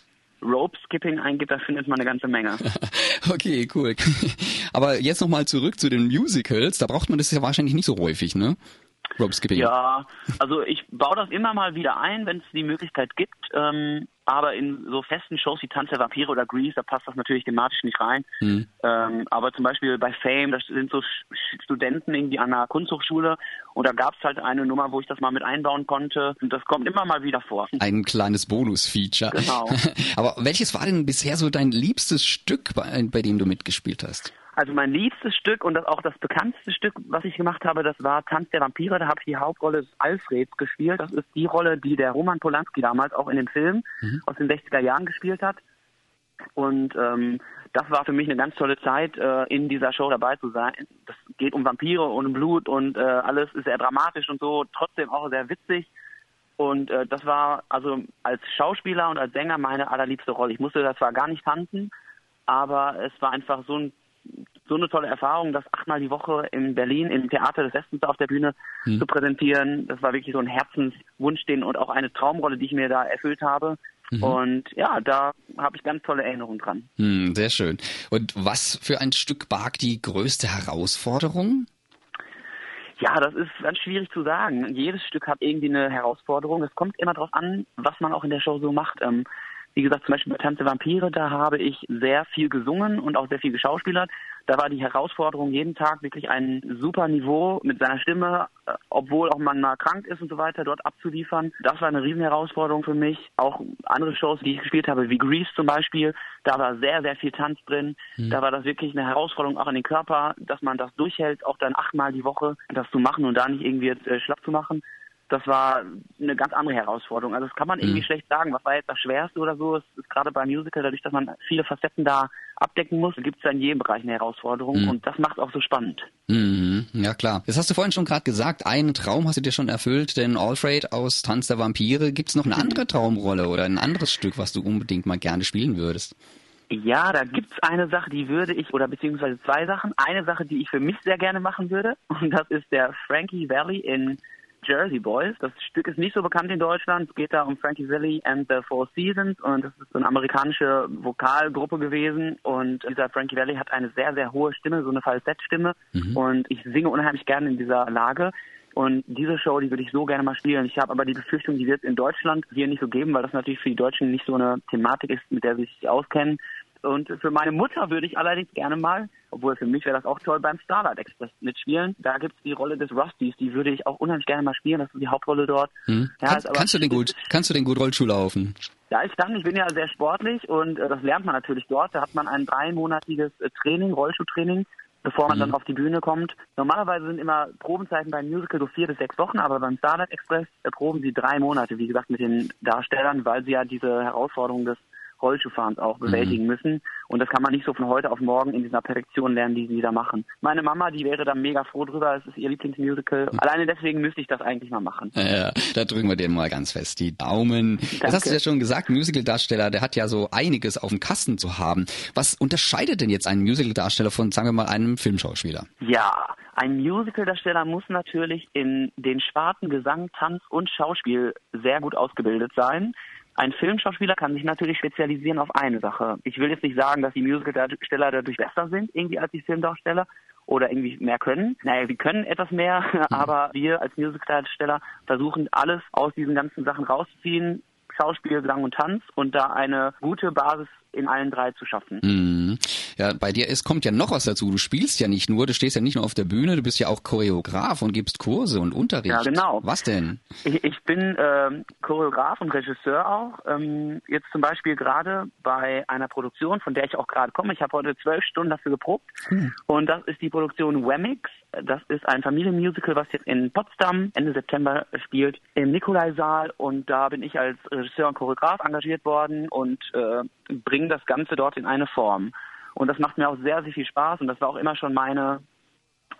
Rope Skipping eingibt, da findet man eine ganze Menge. okay, cool. Aber jetzt nochmal zurück zu den Musicals. Da braucht man das ja wahrscheinlich nicht so häufig, ne? Rope Skipping. Ja, also ich baue das immer mal wieder ein, wenn es die Möglichkeit gibt. Ähm, aber in so festen Shows wie Tanz der Vampire oder Grease, da passt das natürlich thematisch nicht rein. Mhm. Ähm, aber zum Beispiel bei Fame, das sind so Studenten irgendwie an einer Kunsthochschule und da gab es halt eine Nummer, wo ich das mal mit einbauen konnte. Und das kommt immer mal wieder vor. Ein kleines Bonus-Feature. Genau. aber welches war denn bisher so dein liebstes Stück, bei, bei dem du mitgespielt hast? Also mein liebstes Stück und das auch das bekannteste Stück, was ich gemacht habe, das war Tanz der Vampire. Da habe ich die Hauptrolle des Alfreds gespielt. Das ist die Rolle, die der Roman Polanski damals auch in dem Film mhm. aus den 60er Jahren gespielt hat. Und ähm, das war für mich eine ganz tolle Zeit, äh, in dieser Show dabei zu sein. Das geht um Vampire und um Blut und äh, alles ist sehr dramatisch und so, trotzdem auch sehr witzig. Und äh, das war also als Schauspieler und als Sänger meine allerliebste Rolle. Ich musste da zwar gar nicht tanzen, aber es war einfach so ein so eine tolle Erfahrung, das achtmal die Woche in Berlin im Theater des Westens auf der Bühne hm. zu präsentieren. Das war wirklich so ein Herzenswunsch den und auch eine Traumrolle, die ich mir da erfüllt habe. Mhm. Und ja, da habe ich ganz tolle Erinnerungen dran. Hm, sehr schön. Und was für ein Stück barg die größte Herausforderung? Ja, das ist ganz schwierig zu sagen. Jedes Stück hat irgendwie eine Herausforderung. Es kommt immer darauf an, was man auch in der Show so macht. Ähm, wie gesagt, zum Beispiel bei Tanze Vampire, da habe ich sehr viel gesungen und auch sehr viel geschauspielert. Da war die Herausforderung jeden Tag wirklich ein super Niveau mit seiner Stimme, äh, obwohl auch man mal krank ist und so weiter, dort abzuliefern. Das war eine riesen Herausforderung für mich. Auch andere Shows, die ich gespielt habe, wie Grease zum Beispiel, da war sehr, sehr viel Tanz drin. Mhm. Da war das wirklich eine Herausforderung auch an den Körper, dass man das durchhält, auch dann achtmal die Woche das zu machen und da nicht irgendwie jetzt äh, schlapp zu machen das war eine ganz andere Herausforderung. Also das kann man irgendwie mhm. schlecht sagen. Was war jetzt das Schwerste oder so? Es ist gerade beim Musical, dadurch, dass man viele Facetten da abdecken muss, gibt es ja in jedem Bereich eine Herausforderung mhm. und das macht es auch so spannend. Mhm. Ja klar. Das hast du vorhin schon gerade gesagt, einen Traum hast du dir schon erfüllt, denn Alfred aus Tanz der Vampire. Gibt es noch eine andere Traumrolle oder ein anderes Stück, was du unbedingt mal gerne spielen würdest? Ja, da gibt's eine Sache, die würde ich, oder beziehungsweise zwei Sachen. Eine Sache, die ich für mich sehr gerne machen würde, und das ist der Frankie Valley in Jersey Boys. Das Stück ist nicht so bekannt in Deutschland. Es geht da um Frankie Valli and the Four Seasons und das ist so eine amerikanische Vokalgruppe gewesen und dieser Frankie Valli hat eine sehr, sehr hohe Stimme, so eine Falsettstimme mhm. und ich singe unheimlich gerne in dieser Lage. Und diese Show, die würde ich so gerne mal spielen. Ich habe aber die Befürchtung, die wird es in Deutschland hier nicht so geben, weil das natürlich für die Deutschen nicht so eine Thematik ist, mit der sie sich auskennen. Und für meine Mutter würde ich allerdings gerne mal, obwohl für mich wäre das auch toll, beim Starlight Express mitspielen. Da gibt's die Rolle des Rustys, die würde ich auch unheimlich gerne mal spielen. Das ist die Hauptrolle dort. Hm. Ja, Kann, kannst du denn gut, kannst du denn gut Rollschuh laufen? Ja, ich kann, ich bin ja sehr sportlich und äh, das lernt man natürlich dort. Da hat man ein dreimonatiges äh, Training, Rollschuhtraining, bevor man dann auf die Bühne kommt. Normalerweise sind immer Probenzeiten beim Musical so vier bis sechs Wochen, aber beim Starlight Express äh, proben sie drei Monate, wie gesagt, mit den Darstellern, weil sie ja diese Herausforderung des Rollschuhfahrens auch bewältigen müssen. Und das kann man nicht so von heute auf morgen in dieser Perfektion lernen, die sie da machen. Meine Mama, die wäre da mega froh drüber. Es ist ihr Lieblingsmusical. Alleine deswegen müsste ich das eigentlich mal machen. Ja, da drücken wir dir mal ganz fest die Daumen. Das Danke. hast du ja schon gesagt, Musicaldarsteller, der hat ja so einiges auf dem Kasten zu haben. Was unterscheidet denn jetzt einen Musicaldarsteller von, sagen wir mal, einem Filmschauspieler? Ja, ein Musicaldarsteller muss natürlich in den Sparten Gesang, Tanz und Schauspiel sehr gut ausgebildet sein. Ein Filmschauspieler kann sich natürlich spezialisieren auf eine Sache. Ich will jetzt nicht sagen, dass die Musicaldarsteller dadurch besser sind, irgendwie als die Filmdarsteller oder irgendwie mehr können. Naja, sie können etwas mehr, aber wir als Musicaldarsteller versuchen alles aus diesen ganzen Sachen rauszuziehen. Schauspiel, Gesang und Tanz und da eine gute Basis in allen drei zu schaffen. Mhm. Ja, bei dir ist, kommt ja noch was dazu. Du spielst ja nicht nur, du stehst ja nicht nur auf der Bühne, du bist ja auch Choreograf und gibst Kurse und Unterricht. Ja, genau. Was denn? Ich, ich bin ähm, Choreograf und Regisseur auch. Ähm, jetzt zum Beispiel gerade bei einer Produktion, von der ich auch gerade komme. Ich habe heute zwölf Stunden dafür geprobt. Und das ist die Produktion Wemmix. Das ist ein Familienmusical, was jetzt in Potsdam Ende September spielt, im Nikolaisaal. Und da bin ich als Regisseur und Choreograf engagiert worden und äh, bringe das Ganze dort in eine Form. Und das macht mir auch sehr, sehr viel Spaß. Und das war auch immer schon meine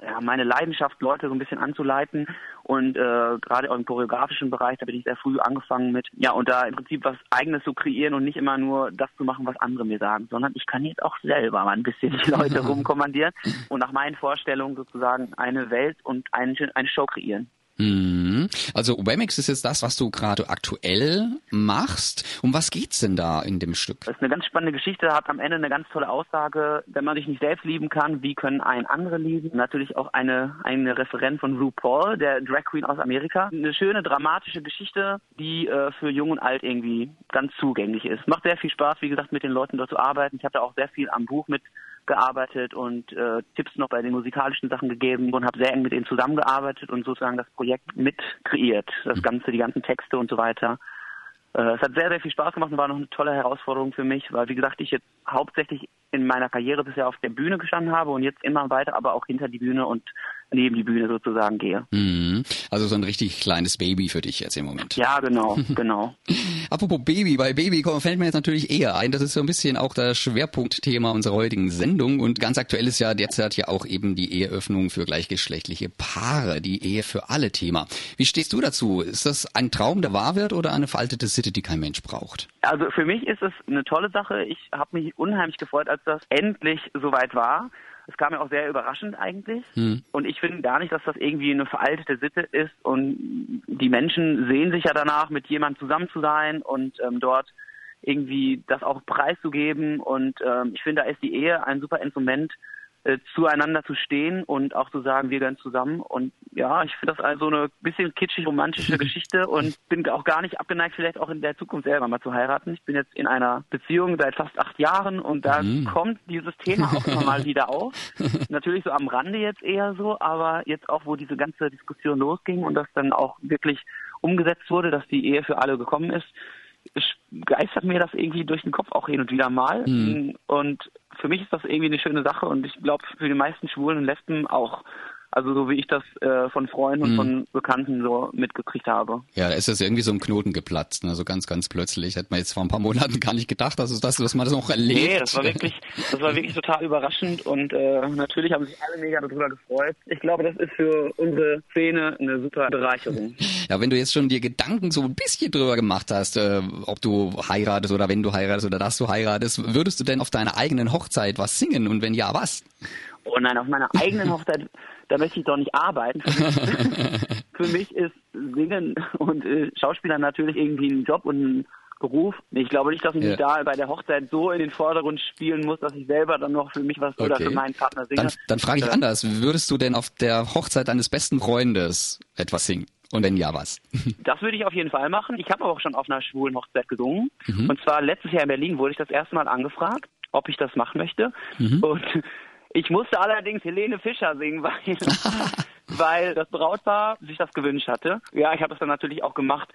ja, meine Leidenschaft, Leute so ein bisschen anzuleiten und äh, gerade auch im choreografischen Bereich, da bin ich sehr früh angefangen mit, ja, und da im Prinzip was Eigenes zu kreieren und nicht immer nur das zu machen, was andere mir sagen, sondern ich kann jetzt auch selber mal ein bisschen die Leute rumkommandieren und nach meinen Vorstellungen sozusagen eine Welt und eine, eine Show kreieren. Mhm. Also Wemix ist jetzt das, was du gerade aktuell machst. Um was geht's denn da in dem Stück? Das ist eine ganz spannende Geschichte, hat am Ende eine ganz tolle Aussage. Wenn man sich nicht selbst lieben kann, wie können einen andere lieben? Natürlich auch eine, eine Referenz von RuPaul, der Drag Queen aus Amerika. Eine schöne, dramatische Geschichte, die äh, für Jung und Alt irgendwie ganz zugänglich ist. Macht sehr viel Spaß, wie gesagt, mit den Leuten dort zu arbeiten. Ich habe da auch sehr viel am Buch mit gearbeitet und äh, Tipps noch bei den musikalischen Sachen gegeben und habe sehr eng mit ihnen zusammengearbeitet und sozusagen das Projekt mit kreiert. Das Ganze, die ganzen Texte und so weiter. Äh, es hat sehr, sehr viel Spaß gemacht und war noch eine tolle Herausforderung für mich, weil wie gesagt, ich jetzt hauptsächlich in meiner Karriere bisher auf der Bühne gestanden habe und jetzt immer weiter aber auch hinter die Bühne und neben die Bühne sozusagen gehe. Mhm. Also so ein richtig kleines Baby für dich jetzt im Moment. Ja, genau, genau. Apropos Baby, bei Baby fällt mir jetzt natürlich eher ein, das ist so ein bisschen auch das Schwerpunktthema unserer heutigen Sendung und ganz aktuell ist ja derzeit ja auch eben die Eheöffnung für gleichgeschlechtliche Paare, die Ehe für alle Thema. Wie stehst du dazu? Ist das ein Traum, der wahr wird oder eine veraltete Sitte, die kein Mensch braucht? Also für mich ist es eine tolle Sache. Ich habe mich unheimlich gefreut, als das endlich soweit war. Es kam mir auch sehr überraschend eigentlich. Und ich finde gar nicht, dass das irgendwie eine veraltete Sitte ist. Und die Menschen sehen sich ja danach, mit jemandem zusammen zu sein und ähm, dort irgendwie das auch preiszugeben. Und ähm, ich finde, da ist die Ehe ein super Instrument, äh, zueinander zu stehen und auch zu sagen, wir gehören zusammen. Und ja, ich finde das also eine bisschen kitschig romantische Geschichte und bin auch gar nicht abgeneigt, vielleicht auch in der Zukunft selber mal zu heiraten. Ich bin jetzt in einer Beziehung seit fast acht Jahren und da kommt dieses Thema auch immer mal wieder auf. Natürlich so am Rande jetzt eher so, aber jetzt auch, wo diese ganze Diskussion losging und das dann auch wirklich umgesetzt wurde, dass die Ehe für alle gekommen ist, geistert mir das irgendwie durch den Kopf auch hin und wieder mal. Und für mich ist das irgendwie eine schöne Sache und ich glaube für die meisten Schwulen und Lesben auch. Also so wie ich das äh, von Freunden und von Bekannten so mitgekriegt habe. Ja, da ist das irgendwie so ein Knoten geplatzt, ne? so ganz, ganz plötzlich. Hätte man jetzt vor ein paar Monaten gar nicht gedacht, dass, es das, dass man das noch erlebt. Nee, das war wirklich, das war wirklich total überraschend und äh, natürlich haben sich alle mega darüber gefreut. Ich glaube, das ist für unsere Szene eine super Bereicherung. Ja, wenn du jetzt schon dir Gedanken so ein bisschen drüber gemacht hast, äh, ob du heiratest oder wenn du heiratest oder dass du heiratest, würdest du denn auf deiner eigenen Hochzeit was singen und wenn ja, was? Oh nein, auf meiner eigenen Hochzeit, da möchte ich doch nicht arbeiten. Für mich, ist Singen und äh, Schauspieler natürlich irgendwie ein Job und ein Beruf. Ich glaube nicht, dass ich Ja. mich da bei der Hochzeit so in den Vordergrund spielen muss, dass ich selber dann noch für mich was oder Okay. für meinen Partner singe. Dann, dann frage ich Äh, anders, würdest du denn auf der Hochzeit deines besten Freundes etwas singen? Und wenn ja, was? Das würde ich auf jeden Fall machen. Ich habe aber auch schon auf einer schwulen Hochzeit gesungen. Mhm. Und zwar letztes Jahr in Berlin wurde ich das erste Mal angefragt. ob ich das machen möchte. Mhm. Und ich musste allerdings Helene Fischer singen, weil, weil das Brautpaar sich das gewünscht hatte. Ja, ich habe das dann natürlich auch gemacht.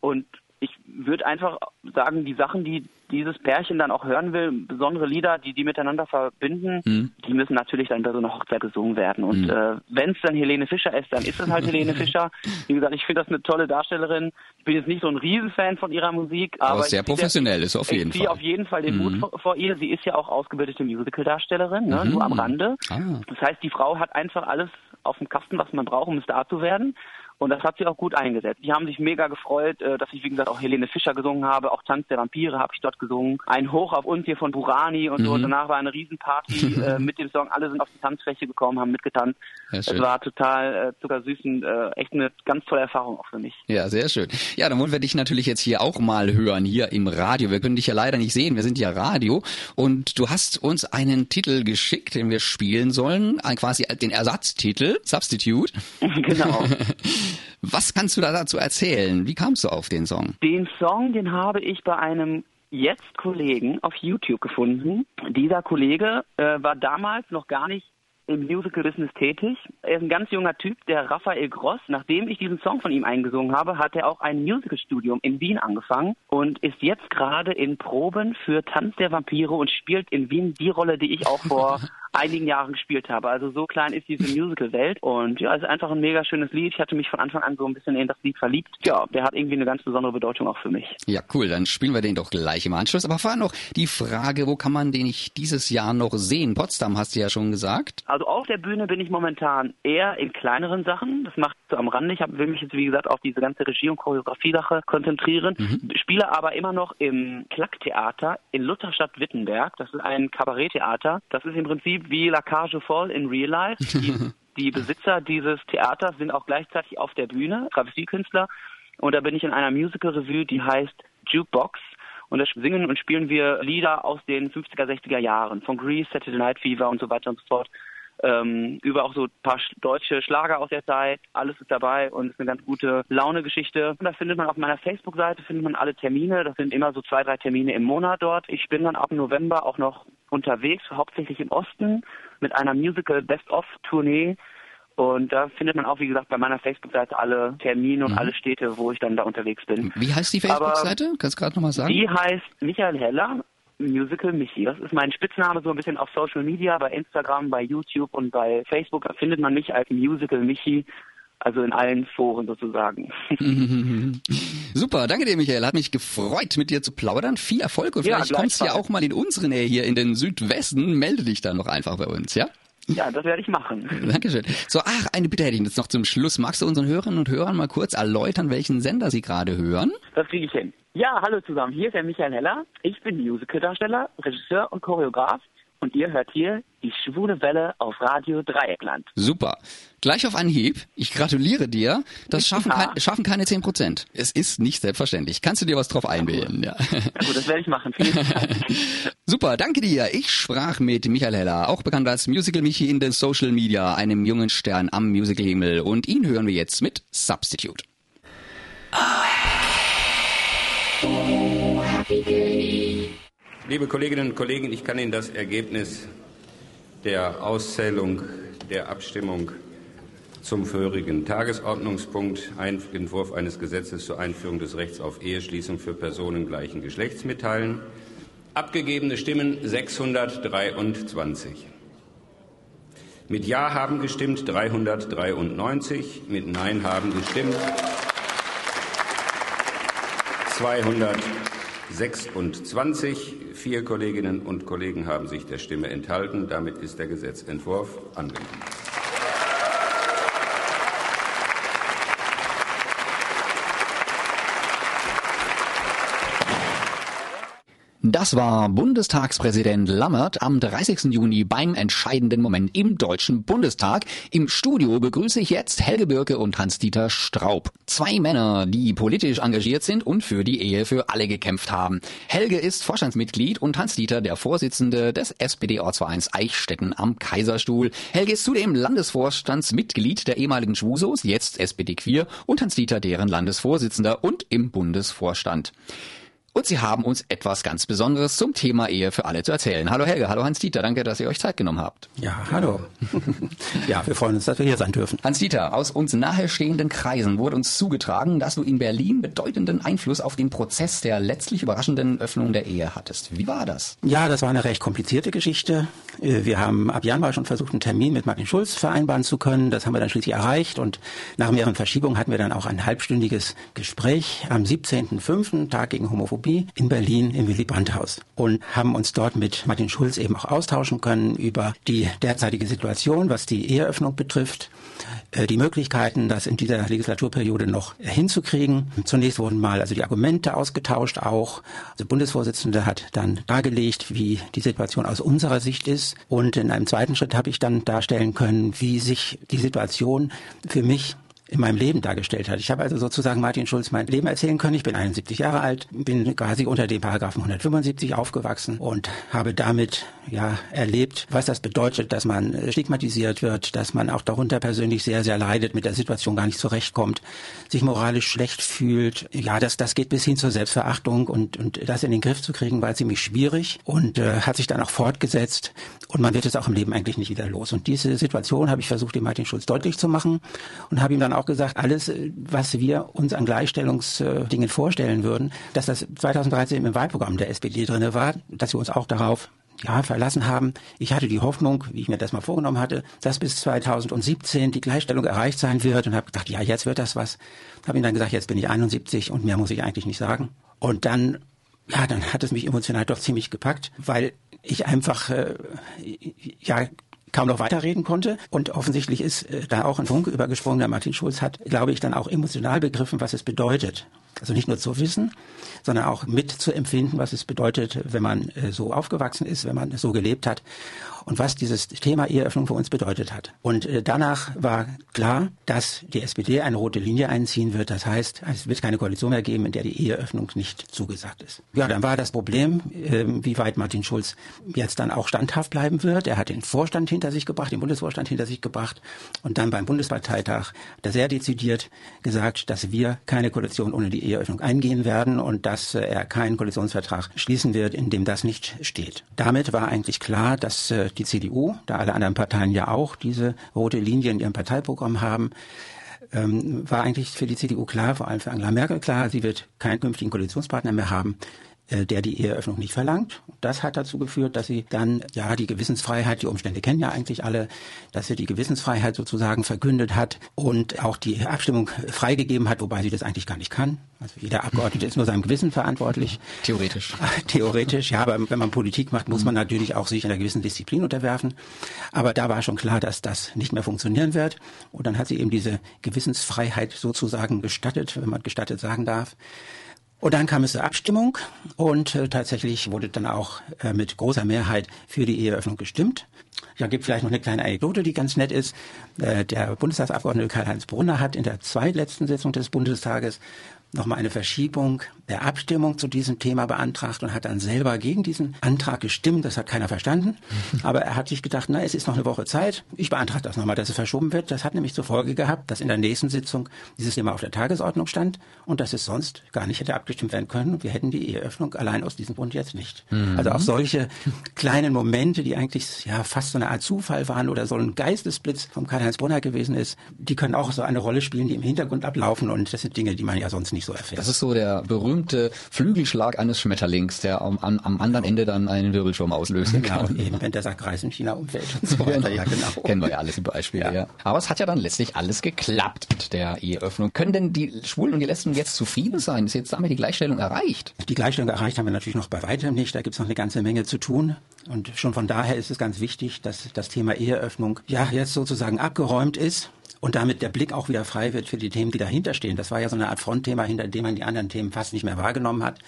Und ich würde einfach sagen, die Sachen, die dieses Pärchen dann auch hören will, besondere Lieder, die die miteinander verbinden, mhm. die müssen natürlich dann bei so einer Hochzeit gesungen werden. Und mhm. äh, wenn es dann Helene Fischer ist, dann ist es halt Helene Fischer. Wie gesagt, ich finde das eine tolle Darstellerin. Ich bin jetzt nicht so ein Riesenfan von ihrer Musik, aber, aber sehr professionell ist auf jeden ich Fall. auf jeden Fall den mhm. Mut vor, vor, ihr. Sie ist ja auch ausgebildete Musical-Darstellerin, ne? nur am Rande. Ah. Das heißt, die Frau hat einfach alles auf dem Kasten, was man braucht, um Star zu werden. Und das hat sie auch gut eingesetzt. Die haben sich mega gefreut, äh, dass ich, wie gesagt, auch Helene Fischer gesungen habe, auch Tanz der Vampire habe ich dort gesungen. Ein Hoch auf uns hier von Burani und mhm. so. Und danach war eine Riesenparty äh, mit dem Song. Alle sind auf die Tanzfläche gekommen, haben mitgetanzt. Es war total äh, zuckersüß und äh, echt eine ganz tolle Erfahrung auch für mich. Ja, sehr schön. Ja, dann wollen wir dich natürlich jetzt hier auch mal hören, hier im Radio. Wir können dich ja leider nicht sehen, wir sind ja Radio. Und du hast uns einen Titel geschickt, den wir spielen sollen, quasi den Ersatztitel, Substitute. genau. Was kannst du da dazu erzählen? Wie kamst du auf den Song? Den Song, den habe ich bei einem jetzt Kollegen auf YouTube gefunden. Dieser Kollege äh, war damals noch gar nicht im Musical-Business tätig. Er ist ein ganz junger Typ, der Raphael Gross. Nachdem ich diesen Song von ihm eingesungen habe, hat er auch ein Musical-Studium in Wien angefangen und ist jetzt gerade in Proben für Tanz der Vampire und spielt in Wien die Rolle, die ich auch vor einigen Jahren gespielt habe. Also so klein ist diese Musical-Welt und ja, es ist einfach ein mega schönes Lied. Ich hatte mich von Anfang an so ein bisschen in das Lied verliebt. Ja, der hat irgendwie eine ganz besondere Bedeutung auch für mich. Ja, cool. Dann spielen wir den doch gleich im Anschluss. Aber vorher noch die Frage, wo kann man den nicht dieses Jahr noch sehen? Potsdam hast du ja schon gesagt. Also auf der Bühne bin ich momentan eher in kleineren Sachen. Das macht so am Rande. Ich hab, will mich jetzt, wie gesagt, auf diese ganze Regie- und Choreografie-Sache konzentrieren. Mhm. Spiele aber immer noch im Klacktheater in Lutherstadt-Wittenberg. Das ist ein Kabaretttheater. Das ist im Prinzip wie La Cage Fall in Real Life. Die, die Besitzer dieses Theaters sind auch gleichzeitig auf der Bühne, Travestiekünstler. Und da bin ich in einer Musical-Revue, die heißt Jukebox. Und da singen und spielen wir Lieder aus den 50er, 60er Jahren, von Grease, Saturday Night Fever und so weiter und so fort. Ähm, über auch so ein paar deutsche Schlager aus der Zeit. Alles ist dabei und ist eine ganz gute Laune-Geschichte. Da findet man auf meiner Facebook-Seite findet man alle Termine. Das sind immer so zwei, drei Termine im Monat dort. Ich bin dann ab November auch noch unterwegs, hauptsächlich im Osten, mit einer Musical Best-of-Tournee. Und da findet man auch, wie gesagt, bei meiner Facebook-Seite alle Termine und mhm. alle Städte, wo ich dann da unterwegs bin. Wie heißt die Facebook-Seite? Kannst du gerade nochmal sagen? Die heißt Michael Heller, Musical Michi. Das ist mein Spitzname so ein bisschen auf Social Media, bei Instagram, bei YouTube und bei Facebook. Findet man mich als Musical Michi. Also in allen Foren sozusagen. Super, danke dir, Michael. Hat mich gefreut, mit dir zu plaudern. Viel Erfolg und vielleicht ja, kommst du ja auch mal in unsere Nähe hier in den Südwesten. Melde dich dann noch einfach bei uns, ja? Ja, das werde ich machen. Dankeschön. So, ach, eine Bitte hätte ich jetzt noch zum Schluss. Magst du unseren Hörerinnen und Hörern mal kurz erläutern, welchen Sender sie gerade hören? Das kriege ich hin. Ja, hallo zusammen. Hier ist der Michael Heller. Ich bin Musicaldarsteller, Regisseur und Choreograf und ihr hört hier die schwule Welle auf Radio Dreieckland. Super. Gleich auf Anhieb. Ich gratuliere dir. Das schaffen, ja. kein, schaffen keine 10 Prozent. Es ist nicht selbstverständlich. Kannst du dir was drauf einbilden? Ja. ja gut, das werde ich machen. Vielen Dank. Super, danke dir. Ich sprach mit Michael Heller, auch bekannt als Musical Michi in den Social Media, einem jungen Stern am Musical-Himmel. Und ihn hören wir jetzt mit Substitute. Oh, day. Liebe Kolleginnen und Kollegen, ich kann Ihnen das Ergebnis der Auszählung der Abstimmung zum vorigen Tagesordnungspunkt Entwurf eines Gesetzes zur Einführung des Rechts auf Eheschließung für Personen gleichen Geschlechts mitteilen. Abgegebene Stimmen 623. Mit Ja haben gestimmt 393, mit Nein haben gestimmt 226. Vier Kolleginnen und Kollegen haben sich der Stimme enthalten. Damit ist der Gesetzentwurf angenommen. Das war Bundestagspräsident Lammert am 30. Juni beim entscheidenden Moment im Deutschen Bundestag. Im Studio begrüße ich jetzt Helge Birke und Hans-Dieter Straub. Zwei Männer, die politisch engagiert sind und für die Ehe für alle gekämpft haben. Helge ist Vorstandsmitglied und Hans-Dieter der Vorsitzende des SPD-Ortsvereins Eichstätten am Kaiserstuhl. Helge ist zudem Landesvorstandsmitglied der ehemaligen Schwusos, jetzt SPD Queer und Hans-Dieter deren Landesvorsitzender und im Bundesvorstand. Und sie haben uns etwas ganz Besonderes zum Thema Ehe für alle zu erzählen. Hallo Helge, hallo Hans-Dieter, danke, dass ihr euch Zeit genommen habt. Ja, hallo. ja, wir freuen uns, dass wir hier sein dürfen. Hans-Dieter, aus uns nahestehenden Kreisen wurde uns zugetragen, dass du in Berlin bedeutenden Einfluss auf den Prozess der letztlich überraschenden Öffnung der Ehe hattest. Wie war das? Ja, das war eine recht komplizierte Geschichte. Äh, wir haben ab Januar schon versucht, einen Termin mit Martin Schulz vereinbaren zu können. Das haben wir dann schließlich erreicht und nach mehreren Verschiebungen hatten wir dann auch ein halbstündiges Gespräch am 17.05., Tag gegen Homophobie, in Berlin im Willy Brandt Haus und haben uns dort mit Martin Schulz eben auch austauschen können über die derzeitige Situation, was die Eheöffnung betrifft, äh, die Möglichkeiten, das in dieser Legislaturperiode noch hinzukriegen. Zunächst wurden mal also die Argumente ausgetauscht auch. Der Bundesvorsitzende hat dann dargelegt, wie die Situation aus unserer Sicht ist. Und in einem zweiten Schritt habe ich dann darstellen können, wie sich die Situation für mich in meinem Leben dargestellt hat. Ich habe also sozusagen Martin Schulz mein Leben erzählen können. Ich bin 71 Jahre alt, bin quasi unter dem Paragraphen 175 aufgewachsen und habe damit ja erlebt, was das bedeutet, dass man äh, stigmatisiert wird, dass man auch darunter persönlich sehr, sehr leidet, mit der Situation gar nicht zurechtkommt, sich moralisch schlecht fühlt. Ja, das, das geht bis hin zur Selbstverachtung und, und das in den Griff zu kriegen, war ziemlich schwierig und äh, hat sich dann auch fortgesetzt und man wird es auch im Leben eigentlich nicht wieder los. Und diese Situation habe ich versucht, dem Martin Schulz deutlich zu machen und habe ihm dann auch gesagt, alles, äh, was wir uns an Gleichstellungsdingen vorstellen würden, dass das 2013 im Wahlprogramm der SPD drinne war, dass wir uns auch darauf ja, verlassen haben. Ich hatte die Hoffnung, wie ich mir das mal vorgenommen hatte, dass bis 2017 die Gleichstellung erreicht sein wird und habe gedacht, ja, jetzt wird das was. Habe ihm dann gesagt, jetzt bin ich 71 und mehr muss ich eigentlich nicht sagen. Und dann, ja, dann hat es mich emotional doch ziemlich gepackt, weil ich einfach, äh, ja, kaum noch weiterreden konnte. Und offensichtlich ist äh, da auch ein Funke übergesprungen. Der Martin Schulz hat, glaube ich, dann auch emotional begriffen, was es bedeutet. Also nicht nur zu wissen, sondern auch mitzuempfinden, was es bedeutet, wenn man äh, so aufgewachsen ist, wenn man so gelebt hat und was dieses Thema Eheöffnung für uns bedeutet hat. Und äh, danach war klar, dass die SPD eine rote Linie einziehen wird. Das heißt, es wird keine Koalition mehr geben, in der die Eheöffnung nicht zugesagt ist. Ja, dann war das Problem, äh, wie weit Martin Schulz jetzt dann auch standhaft bleiben wird. Er hat den Vorstand hinter sich gebracht, den Bundesvorstand hinter sich gebracht und dann beim Bundesparteitag er sehr dezidiert gesagt, dass wir keine Koalition ohne die Eheöffnung eingehen werden und dass äh, er keinen Koalitionsvertrag schließen wird, in dem das nicht steht. Damit war eigentlich klar, dass äh, die CDU, da alle anderen Parteien ja auch diese rote Linie in ihrem Parteiprogramm haben, ähm, war eigentlich für die CDU klar, vor allem für Angela Merkel klar, sie wird keinen künftigen Koalitionspartner mehr haben, der die Eheöffnung nicht verlangt. Das hat dazu geführt, dass sie dann ja die Gewissensfreiheit, die Umstände kennen ja eigentlich alle, dass sie die Gewissensfreiheit sozusagen verkündet hat und auch die Abstimmung freigegeben hat, wobei sie das eigentlich gar nicht kann. Also jeder Abgeordnete ist nur seinem Gewissen verantwortlich. Theoretisch. Theoretisch, ja, aber wenn man Politik macht, muss man natürlich auch sich einer gewissen Disziplin unterwerfen. Aber da war schon klar, dass das nicht mehr funktionieren wird. Und dann hat sie eben diese Gewissensfreiheit sozusagen gestattet, wenn man gestattet sagen darf. Und dann kam es zur Abstimmung und äh, tatsächlich wurde dann auch äh, mit großer Mehrheit für die Eheöffnung gestimmt. Ja, gibt vielleicht noch eine kleine Anekdote, die ganz nett ist. Äh, der Bundestagsabgeordnete Karl-Heinz Brunner hat in der zweitletzten Sitzung des Bundestages nochmal eine Verschiebung der Abstimmung zu diesem Thema beantragt und hat dann selber gegen diesen Antrag gestimmt. Das hat keiner verstanden. Aber er hat sich gedacht, na, es ist noch eine Woche Zeit. Ich beantrage das nochmal, dass es verschoben wird. Das hat nämlich zur Folge gehabt, dass in der nächsten Sitzung dieses Thema auf der Tagesordnung stand und dass es sonst gar nicht hätte abgestimmt werden können. Und wir hätten die Eheöffnung allein aus diesem Grund jetzt nicht. Mhm. Also auch solche kleinen Momente, die eigentlich ja fast so eine Art Zufall waren oder so ein Geistesblitz vom Karl-Heinz Brunner gewesen ist, die können auch so eine Rolle spielen, die im Hintergrund ablaufen. Und das sind Dinge, die man ja sonst nicht nicht so erfährt. Das ist so der berühmte Flügelschlag eines Schmetterlings, der am, am, am anderen Ende dann einen Wirbelsturm auslösen genau, kann. eben, wenn der Sackreis in China umfällt und so weiter. ja, genau. Kennen wir ja alles, die Beispiele, ja. ja. Aber es hat ja dann letztlich alles geklappt mit der Eheöffnung. Können denn die Schwulen und die Lesben jetzt zufrieden sein? Ist jetzt damit die Gleichstellung erreicht? Die Gleichstellung erreicht haben wir natürlich noch bei weitem nicht. Da gibt es noch eine ganze Menge zu tun. Und schon von daher ist es ganz wichtig, dass das Thema Eheöffnung ja jetzt sozusagen abgeräumt ist und damit der Blick auch wieder frei wird für die Themen, die dahinter stehen. Das war ja so eine Art Frontthema, hinter dem man die anderen Themen fast nicht mehr wahrgenommen hat.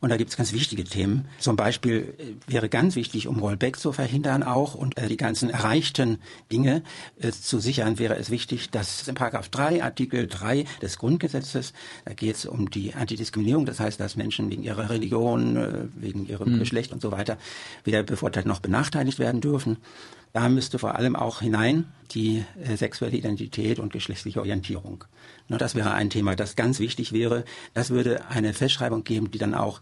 Und da gibt es ganz wichtige Themen. Zum Beispiel äh, wäre ganz wichtig, um Rollback zu verhindern auch und äh, die ganzen erreichten Dinge äh, zu sichern, wäre es wichtig, dass in Paragraph 3, Artikel 3 des Grundgesetzes, da geht es um die Antidiskriminierung, das heißt, dass Menschen wegen ihrer Religion, wegen ihrem mhm. Geschlecht und so weiter weder bevorteilt noch benachteiligt werden dürfen. Da müsste vor allem auch hinein die äh, sexuelle Identität und geschlechtliche Orientierung. Na, das wäre ein Thema, das ganz wichtig wäre. Das würde eine Festschreibung geben, die dann auch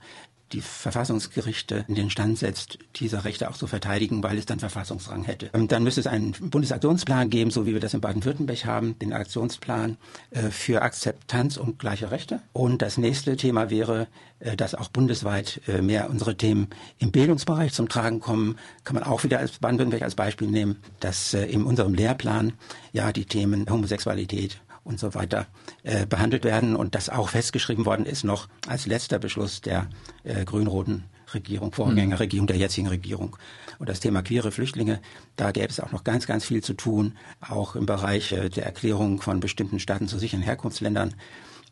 die Verfassungsgerichte in den Stand setzt, diese Rechte auch zu verteidigen, weil es dann Verfassungsrang hätte. Und dann müsste es einen Bundesaktionsplan geben, so wie wir das in Baden-Württemberg haben, den Aktionsplan äh, für Akzeptanz und gleiche Rechte. Und das nächste Thema wäre, äh, dass auch bundesweit äh, mehr unsere Themen im Bildungsbereich zum Tragen kommen. Kann man auch wieder als Baden-Württemberg als Beispiel nehmen, dass in unserem Lehrplan ja die Themen Homosexualität, und so weiter äh, behandelt werden und das auch festgeschrieben worden ist noch als letzter Beschluss der äh, grün-roten Regierung, Vorgängerregierung der jetzigen Regierung. Und das Thema queere Flüchtlinge, da gäbe es auch noch ganz, ganz viel zu tun, auch im Bereich äh, der Erklärung von bestimmten Staaten zu sicheren Herkunftsländern.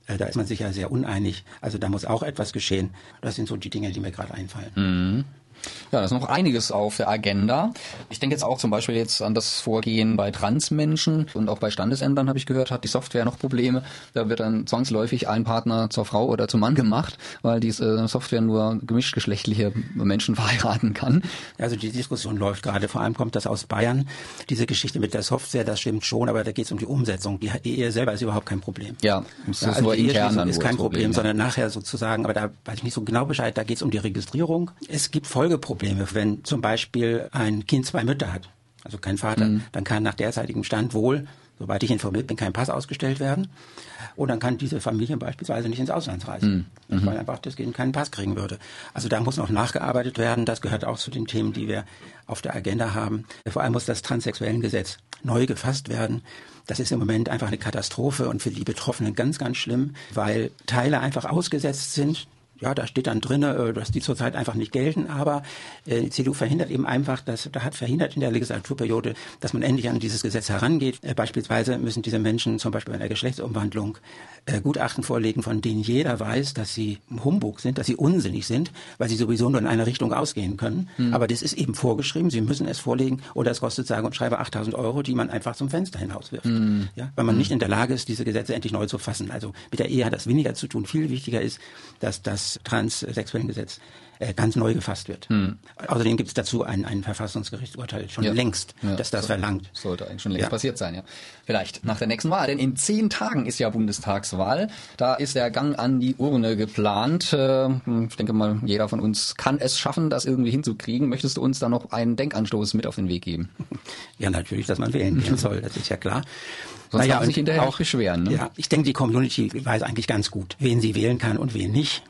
Äh, da ist man sich ja sehr uneinig. Also da muss auch etwas geschehen. Das sind so die Dinge, die mir gerade einfallen. Mhm. Ja, da ist noch einiges auf der Agenda. Ich denke jetzt auch zum Beispiel jetzt an das Vorgehen bei Transmenschen und auch bei Standesämtern habe ich gehört, hat die Software noch Probleme. Da wird dann zwangsläufig ein Partner zur Frau oder zum Mann gemacht, weil diese Software nur gemischtgeschlechtliche Menschen verheiraten kann. Also die Diskussion läuft gerade, vor allem kommt das aus Bayern. Diese Geschichte mit der Software, das stimmt schon, aber da geht es um die Umsetzung. Die, die Ehe selber ist überhaupt kein Problem. Ja, das ja, also nur die intern ist kein Problem, Problem ja. sondern nachher sozusagen, aber da weiß ich nicht so genau Bescheid, da geht es um die Registrierung. Es gibt Folgeprobleme. Probleme. Wenn zum Beispiel ein Kind zwei Mütter hat, also kein Vater, mhm. dann kann nach derzeitigem Stand wohl, soweit ich informiert bin, kein Pass ausgestellt werden. Und dann kann diese Familie beispielsweise nicht ins Ausland reisen, mhm. weil einfach das Kind keinen Pass kriegen würde. Also da muss noch nachgearbeitet werden. Das gehört auch zu den Themen, die wir auf der Agenda haben. Vor allem muss das Transsexuellengesetz neu gefasst werden. Das ist im Moment einfach eine Katastrophe und für die Betroffenen ganz, ganz schlimm, weil Teile einfach ausgesetzt sind ja, da steht dann drin, äh, dass die zurzeit einfach nicht gelten, aber äh, die CDU verhindert eben einfach, dass, da hat verhindert in der Legislaturperiode, dass man endlich an dieses Gesetz herangeht. Äh, beispielsweise müssen diese Menschen zum Beispiel bei einer Geschlechtsumwandlung Gutachten vorlegen, von denen jeder weiß, dass sie Humbug sind, dass sie unsinnig sind, weil sie sowieso nur in eine Richtung ausgehen können. Mhm. Aber das ist eben vorgeschrieben, sie müssen es vorlegen oder es kostet sage und schreibe 8000 Euro, die man einfach zum Fenster hinauswirft. Mhm. Ja, weil man mhm. nicht in der Lage ist, diese Gesetze endlich neu zu fassen. Also mit der Ehe hat das weniger zu tun. Viel wichtiger ist, dass das transsexuellen Gesetz äh, ganz neu gefasst wird. Hm. Außerdem gibt es dazu ein, ein Verfassungsgerichtsurteil schon ja. längst, ja. das das so, verlangt. Sollte eigentlich schon längst ja. passiert sein, ja. Vielleicht nach der nächsten Wahl, denn in zehn Tagen ist ja Bundestagswahl. Da ist der Gang an die Urne geplant. Äh, ich denke mal, jeder von uns kann es schaffen, das irgendwie hinzukriegen. Möchtest du uns da noch einen Denkanstoß mit auf den Weg geben? Ja, natürlich, dass man wählen gehen soll, das ist ja klar. Sonst naja, kann man sich hinterher auch beschweren. Ne? Ja, ich denke, die Community weiß eigentlich ganz gut, wen sie wählen kann und wen nicht.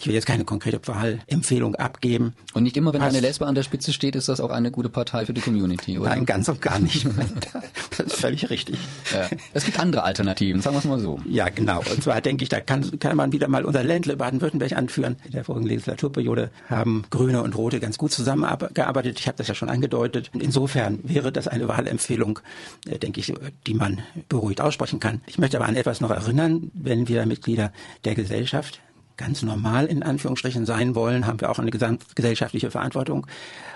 Ich will jetzt keine konkrete Wahlempfehlung abgeben. Und nicht immer, wenn eine Lesbe an der Spitze steht, ist das auch eine gute Partei für die Community, oder? Nein, ganz und gar nicht. das ist völlig richtig. Ja. Es gibt andere Alternativen, sagen wir es mal so. Ja, genau. Und zwar denke ich, da kann, kann man wieder mal unser Ländle Baden-Württemberg anführen. In der vorigen Legislaturperiode haben Grüne und Rote ganz gut zusammengearbeitet. Ich habe das ja schon angedeutet. Insofern wäre das eine Wahlempfehlung, äh, denke ich, die man beruhigt aussprechen kann. Ich möchte aber an etwas noch erinnern, wenn wir Mitglieder der Gesellschaft ganz normal in Anführungsstrichen sein wollen, haben wir auch eine gesamtgesellschaftliche Verantwortung.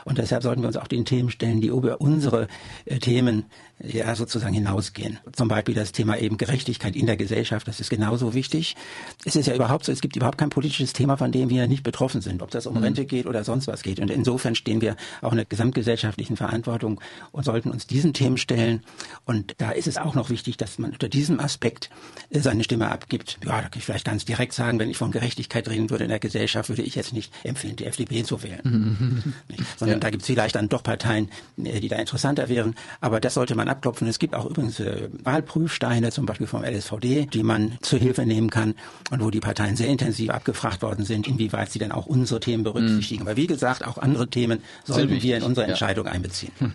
Und deshalb sollten wir uns auch den Themen stellen, die über unsere äh, Themen ja sozusagen hinausgehen. Zum Beispiel das Thema eben Gerechtigkeit in der Gesellschaft, das ist genauso wichtig. Es ist ja überhaupt so, es gibt überhaupt kein politisches Thema, von dem wir nicht betroffen sind, ob das um mhm. Rente geht oder sonst was geht. Und insofern stehen wir auch in der gesamtgesellschaftlichen Verantwortung und sollten uns diesen Themen stellen. Und da ist es auch noch wichtig, dass man unter diesem Aspekt seine Stimme abgibt. Ja, da kann ich vielleicht ganz direkt sagen, wenn ich von Gerechtigkeit reden würde in der Gesellschaft, würde ich jetzt nicht empfehlen, die FDP zu wählen. Mhm. Sondern ja. da gibt es vielleicht dann doch Parteien, äh, die da interessanter wären. Aber das sollte man abklopfen. Es gibt auch übrigens äh, Wahlprüfsteine, zum Beispiel vom LSVD, die man zur Hilfe nehmen kann und wo die Parteien sehr intensiv abgefragt worden sind, inwieweit sie dann auch unsere Themen berücksichtigen. Mhm. Aber wie gesagt, auch andere Themen sollten wir in unsere Entscheidung ja. einbeziehen.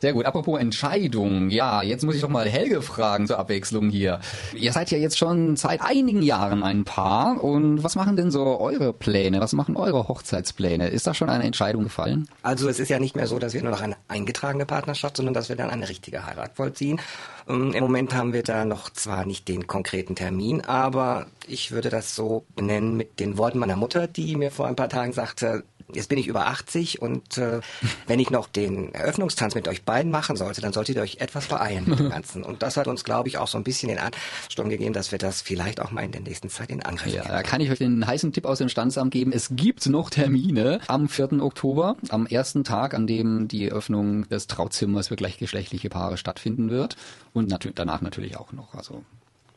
Sehr gut. Apropos Entscheidung. Ja, jetzt muss ich doch mal Helge fragen zur Abwechslung hier. Ihr seid ja jetzt schon seit einigen Jahren ein Paar. Und was machen denn so eure Pläne? Was machen eure Hochzeitspläne? Ist da schon eine Entscheidung gefallen? Also es ist ja nicht mehr so, dass wir nur noch eine eingetragene Partnerschaft, sondern dass wir dann eine richtige Heirat vollziehen. Ähm, Im Moment haben wir da noch zwar nicht den konkreten Termin, aber ich würde das so benennen mit den Worten meiner Mutter, die mir vor ein paar Tagen sagte, jetzt bin ich über 80 und äh, wenn ich noch den Eröffnungstanz mit euch beiden machen sollte, dann solltet ihr euch etwas beeilen mit dem Ganzen. Und das hat uns, glaube ich, auch so ein bisschen den Ansturm gegeben, dass wir das vielleicht auch mal in der nächsten Zeit in Angriff nehmen. Ja, da kann ich euch den heißen Tipp aus dem Standsamt geben. Es gibt noch Termine am 4. Oktober, am ersten Tag, an dem die Eröffnung des Trauzimmers für gleichgeschlechtliche Paare stattfinden wird. Und natürlich danach natürlich auch noch. Also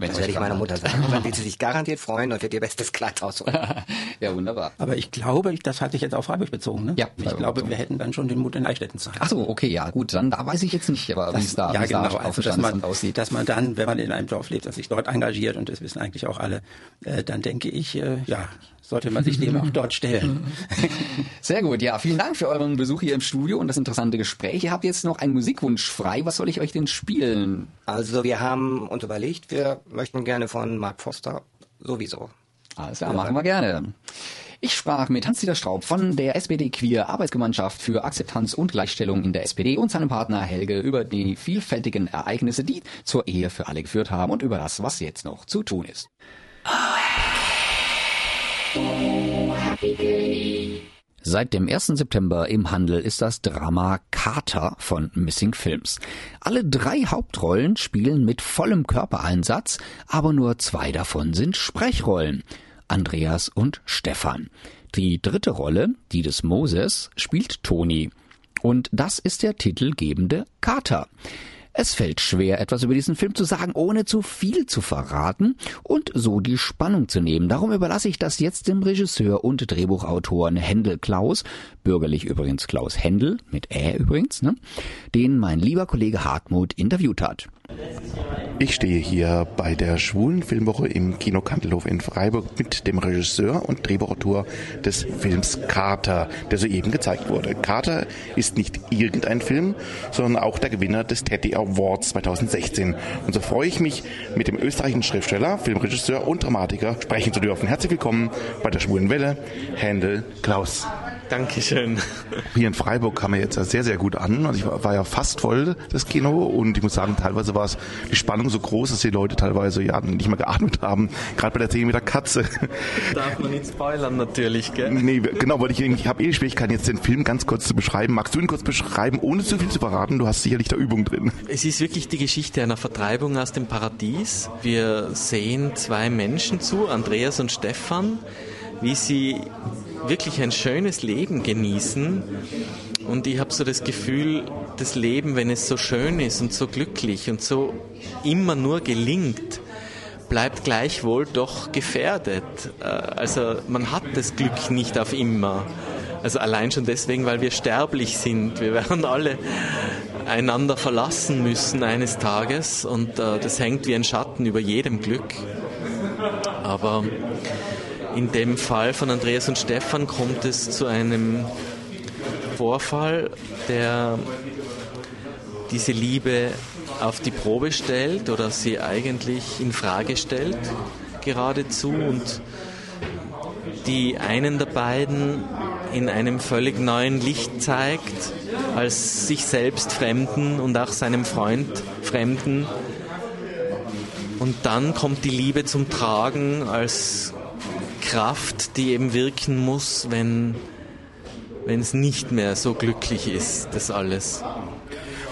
das werde ich meiner Mutter sagen. dann wird sie sich garantiert freuen und wird ihr bestes Kleid rausholen. ja, wunderbar. Aber ich glaube, das hatte ich jetzt auf Freiburg bezogen. Ne? Ja, ich glaube, bezogen. wir hätten dann schon den Mut in Eichstätten sein. Ach so, okay, ja, gut, dann da weiß ich jetzt nicht, aber wie es da, ja, genau, da also, dass man, aussieht. Dass man dann, wenn man in einem Dorf lebt, dass sich dort engagiert und das wissen eigentlich auch alle, äh, dann denke ich, äh, ja, sollte man sich dem auch dort stellen. Sehr gut, ja, vielen Dank für euren Besuch hier im Studio und das interessante Gespräch. Ihr habt jetzt noch einen Musikwunsch frei. Was soll ich euch denn spielen? Also wir haben uns überlegt, wir möchten gerne von Mark Foster sowieso. Alles klar, ja. machen wir gerne. Ich sprach mit Hans-Dieter Straub von der SPD Queer Arbeitsgemeinschaft für Akzeptanz und Gleichstellung in der SPD und seinem Partner Helge über die vielfältigen Ereignisse, die zur Ehe für alle geführt haben und über das, was jetzt noch zu tun ist. Oh, Seit dem 1. September im Handel ist das Drama Carter von Missing Films. Alle drei Hauptrollen spielen mit vollem Körpereinsatz, aber nur zwei davon sind Sprechrollen. Andreas und Stefan. Die dritte Rolle, die des Moses, spielt Toni. Und das ist der titelgebende Carter. Es fällt schwer, etwas über diesen Film zu sagen, ohne zu viel zu verraten und so die Spannung zu nehmen. Darum überlasse ich das jetzt dem Regisseur und Drehbuchautoren Händel Klaus, bürgerlich übrigens Klaus Händel, mit Ä übrigens, ne, den mein lieber Kollege Hartmut interviewt hat. Ich stehe hier bei der Schwulen Filmwoche im Kino Kantelhof in Freiburg mit dem Regisseur und Drehbuchautor des Films Carter, der soeben gezeigt wurde. Carter ist nicht irgendein Film, sondern auch der Gewinner des Teddy Awards 2016. Und so freue ich mich, mit dem österreichischen Schriftsteller, Filmregisseur und Dramatiker sprechen zu dürfen. Herzlich willkommen bei der Schwulen Welle, Händel Klaus. Dankeschön. Hier in Freiburg kam er jetzt sehr, sehr gut an. Also ich war, war, ja fast voll, das Kino. Und ich muss sagen, teilweise war es die Spannung so groß, dass die Leute teilweise ja nicht mehr geatmet haben. Gerade bei der Szene mit der Katze. Darf man nicht spoilern natürlich, gell? Nee, genau, weil ich, ich habe eh Schwierigkeiten, jetzt den Film ganz kurz zu beschreiben. Magst du ihn kurz beschreiben, ohne zu viel zu verraten? Du hast sicherlich da Übung drin. Es ist wirklich die Geschichte einer Vertreibung aus dem Paradies. Wir sehen zwei Menschen zu, Andreas und Stefan, wie sie wirklich ein schönes Leben genießen. Und ich habe so das Gefühl, das Leben, wenn es so schön ist und so glücklich und so immer nur gelingt, bleibt gleichwohl doch gefährdet. Äh, also man hat das Glück nicht auf immer. Also allein schon deswegen, weil wir sterblich sind. Wir werden alle einander verlassen müssen eines Tages und äh, das hängt wie ein Schatten über jedem Glück. Aber in dem Fall von Andreas und Stefan kommt es zu einem Vorfall, der diese Liebe auf die Probe stellt oder sie eigentlich in Frage stellt geradezu und die einen der beiden in einem völlig neuen Licht zeigt, als sich selbst Fremden und auch seinem Freund Fremden. Und dann kommt die Liebe zum Tragen als Kraft, die eben wirken muss, wenn, wenn es nicht mehr so glücklich ist, das alles.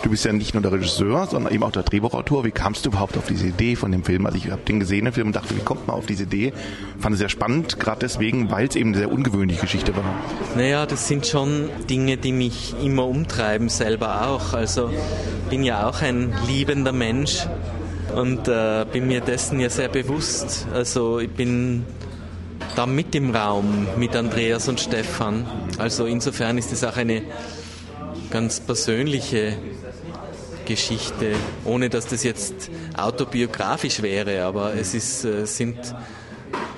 Du bist ja nicht nur der Regisseur, sondern eben auch der Drehbuchautor. Wie kamst du überhaupt auf diese Idee von dem Film? Also ich habe den gesehen, den Film, und dachte, wie kommt man auf diese Idee? Fand es sehr spannend, gerade deswegen, weil es eben eine sehr ungewöhnliche Geschichte war. Naja, das sind schon Dinge, die mich immer umtreiben, selber auch. Also bin ja auch ein liebender Mensch und äh, bin mir dessen ja sehr bewusst. Also ich bin da mit im Raum mit Andreas und Stefan. Also insofern ist es auch eine ganz persönliche Geschichte, ohne dass das jetzt autobiografisch wäre, aber es ist, äh, sind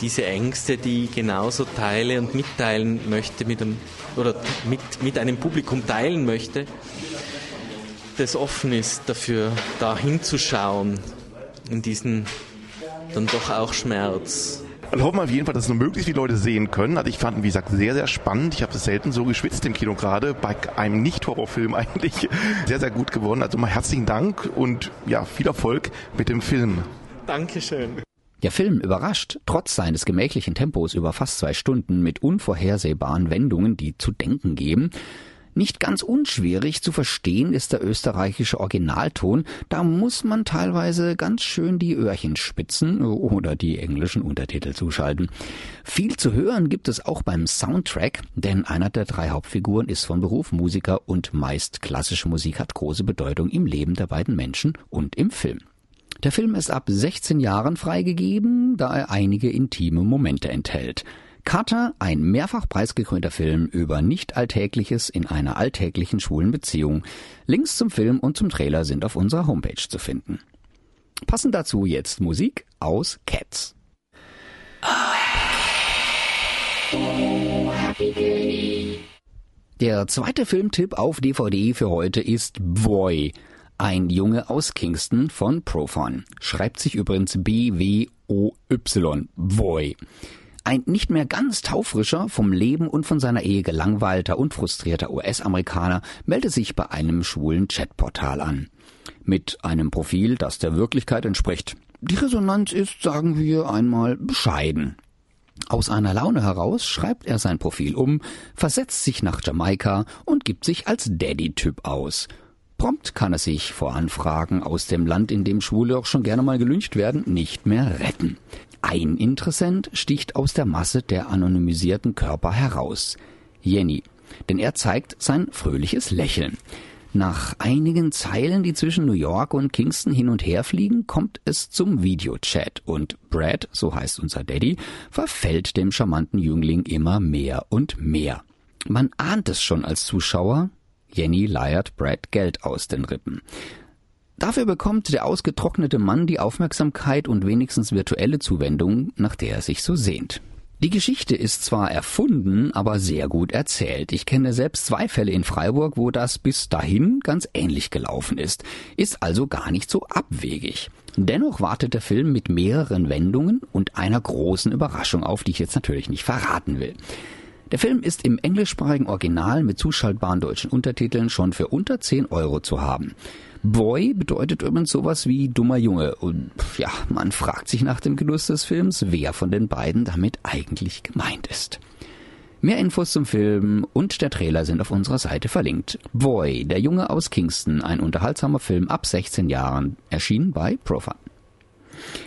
diese Ängste, die ich genauso teile und mitteilen möchte mit einem, oder mit, mit einem Publikum teilen möchte, das offen ist dafür, da hinzuschauen in diesen dann doch auch Schmerz. Also hoffen wir auf jeden Fall, dass es nur möglichst viele Leute sehen können. Also ich fand ihn, wie gesagt, sehr, sehr spannend. Ich habe es selten so geschwitzt im Kino gerade, bei einem Nicht-Horrorfilm eigentlich. Sehr, sehr gut geworden. Also mal herzlichen Dank und ja, viel Erfolg mit dem Film. Dankeschön. Der Film überrascht, trotz seines gemächlichen Tempos über fast zwei Stunden mit unvorhersehbaren Wendungen, die zu denken geben. Nicht ganz unschwierig zu verstehen ist der österreichische Originalton, da muss man teilweise ganz schön die Öhrchen spitzen oder die englischen Untertitel zuschalten. Viel zu hören gibt es auch beim Soundtrack, denn einer der drei Hauptfiguren ist von Beruf Musiker und meist klassische Musik hat große Bedeutung im Leben der beiden Menschen und im Film. Der Film ist ab 16 Jahren freigegeben, da er einige intime Momente enthält. Carter, ein mehrfach preisgekrönter Film über Nicht-Alltägliches in einer alltäglichen schwulen Beziehung. Links zum Film und zum Trailer sind auf unserer Homepage zu finden. Passend dazu jetzt Musik aus Cats. Der zweite Filmtipp auf DVD für heute ist Boy. Ein Junge aus Kingston von Profon. Schreibt sich übrigens B-W-O-Y. Boy. Ein nicht mehr ganz taufrischer, vom Leben und von seiner Ehe gelangweilter und frustrierter US-Amerikaner meldet sich bei einem schwulen Chatportal an. Mit einem Profil, das der Wirklichkeit entspricht. Die Resonanz ist, sagen wir einmal, bescheiden. Aus einer Laune heraus schreibt er sein Profil um, versetzt sich nach Jamaika und gibt sich als Daddy-Typ aus. Prompt kann er sich vor Anfragen aus dem Land, in dem Schwule auch schon gerne mal gelüncht werden, nicht mehr retten. Ein Interessent sticht aus der Masse der anonymisierten Körper heraus. Jenny. Denn er zeigt sein fröhliches Lächeln. Nach einigen Zeilen, die zwischen New York und Kingston hin und her fliegen, kommt es zum Videochat und Brad, so heißt unser Daddy, verfällt dem charmanten Jüngling immer mehr und mehr. Man ahnt es schon als Zuschauer. Jenny leiert Brad Geld aus den Rippen. Dafür bekommt der ausgetrocknete Mann die Aufmerksamkeit und wenigstens virtuelle Zuwendung, nach der er sich so sehnt. Die Geschichte ist zwar erfunden, aber sehr gut erzählt. Ich kenne selbst zwei Fälle in Freiburg, wo das bis dahin ganz ähnlich gelaufen ist. Ist also gar nicht so abwegig. Dennoch wartet der Film mit mehreren Wendungen und einer großen Überraschung auf, die ich jetzt natürlich nicht verraten will. Der Film ist im englischsprachigen Original mit zuschaltbaren deutschen Untertiteln schon für unter 10 Euro zu haben. Boy bedeutet übrigens sowas wie dummer Junge. Und ja, man fragt sich nach dem Genuss des Films, wer von den beiden damit eigentlich gemeint ist. Mehr Infos zum Film und der Trailer sind auf unserer Seite verlinkt. Boy, der Junge aus Kingston, ein unterhaltsamer Film ab 16 Jahren, erschienen bei Profan.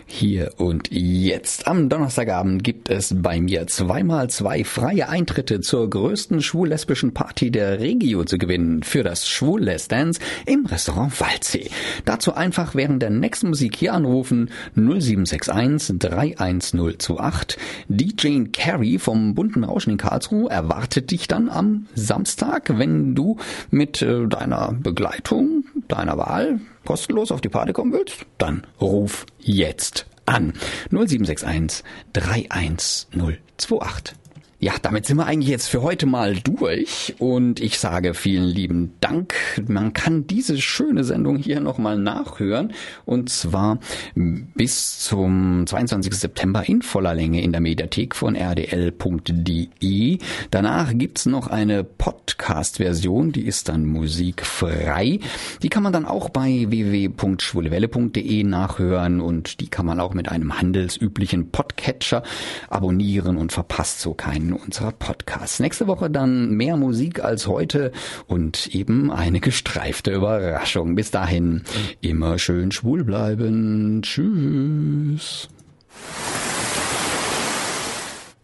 Hier und jetzt. Am Donnerstagabend gibt es bei mir zweimal zwei freie Eintritte zur größten schwul-lesbischen Party der Regio zu gewinnen für das schwul Dance im Restaurant Waldsee. Dazu einfach während der nächsten Musik hier anrufen 0761 31028. DJ Carey vom bunten Rauschen in Karlsruhe erwartet dich dann am Samstag, wenn du mit äh, deiner Begleitung, deiner Wahl kostenlos auf die Party kommen willst, dann ruf jetzt an 0761 31028. Ja, damit sind wir eigentlich jetzt für heute mal durch und ich sage vielen lieben Dank. Man kann diese schöne Sendung hier nochmal nachhören und zwar bis zum 22. September in voller Länge in der Mediathek von rdl.de. Danach gibt's noch eine Podcast-Version, die ist dann musikfrei. Die kann man dann auch bei www.schwulewelle.de nachhören und die kann man auch mit einem handelsüblichen Podcatcher abonnieren und verpasst so keinen einen unserer Podcasts. Nächste Woche dann mehr Musik als heute und eben eine gestreifte Überraschung. Bis dahin immer schön schwul bleiben. Tschüss.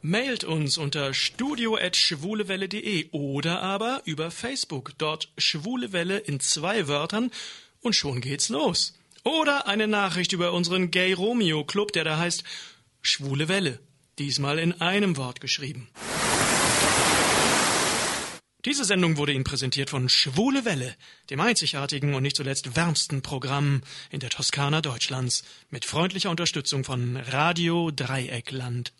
Mailt uns unter studio.schwulewelle.de oder aber über Facebook. Dort Schwule Welle in zwei Wörtern und schon geht's los. Oder eine Nachricht über unseren Gay Romeo Club, der da heißt Schwule Welle. Diesmal in einem Wort geschrieben. Diese Sendung wurde Ihnen präsentiert von Schwule Welle, dem einzigartigen und nicht zuletzt wärmsten Programm in der Toskana Deutschlands, mit freundlicher Unterstützung von Radio Dreieckland.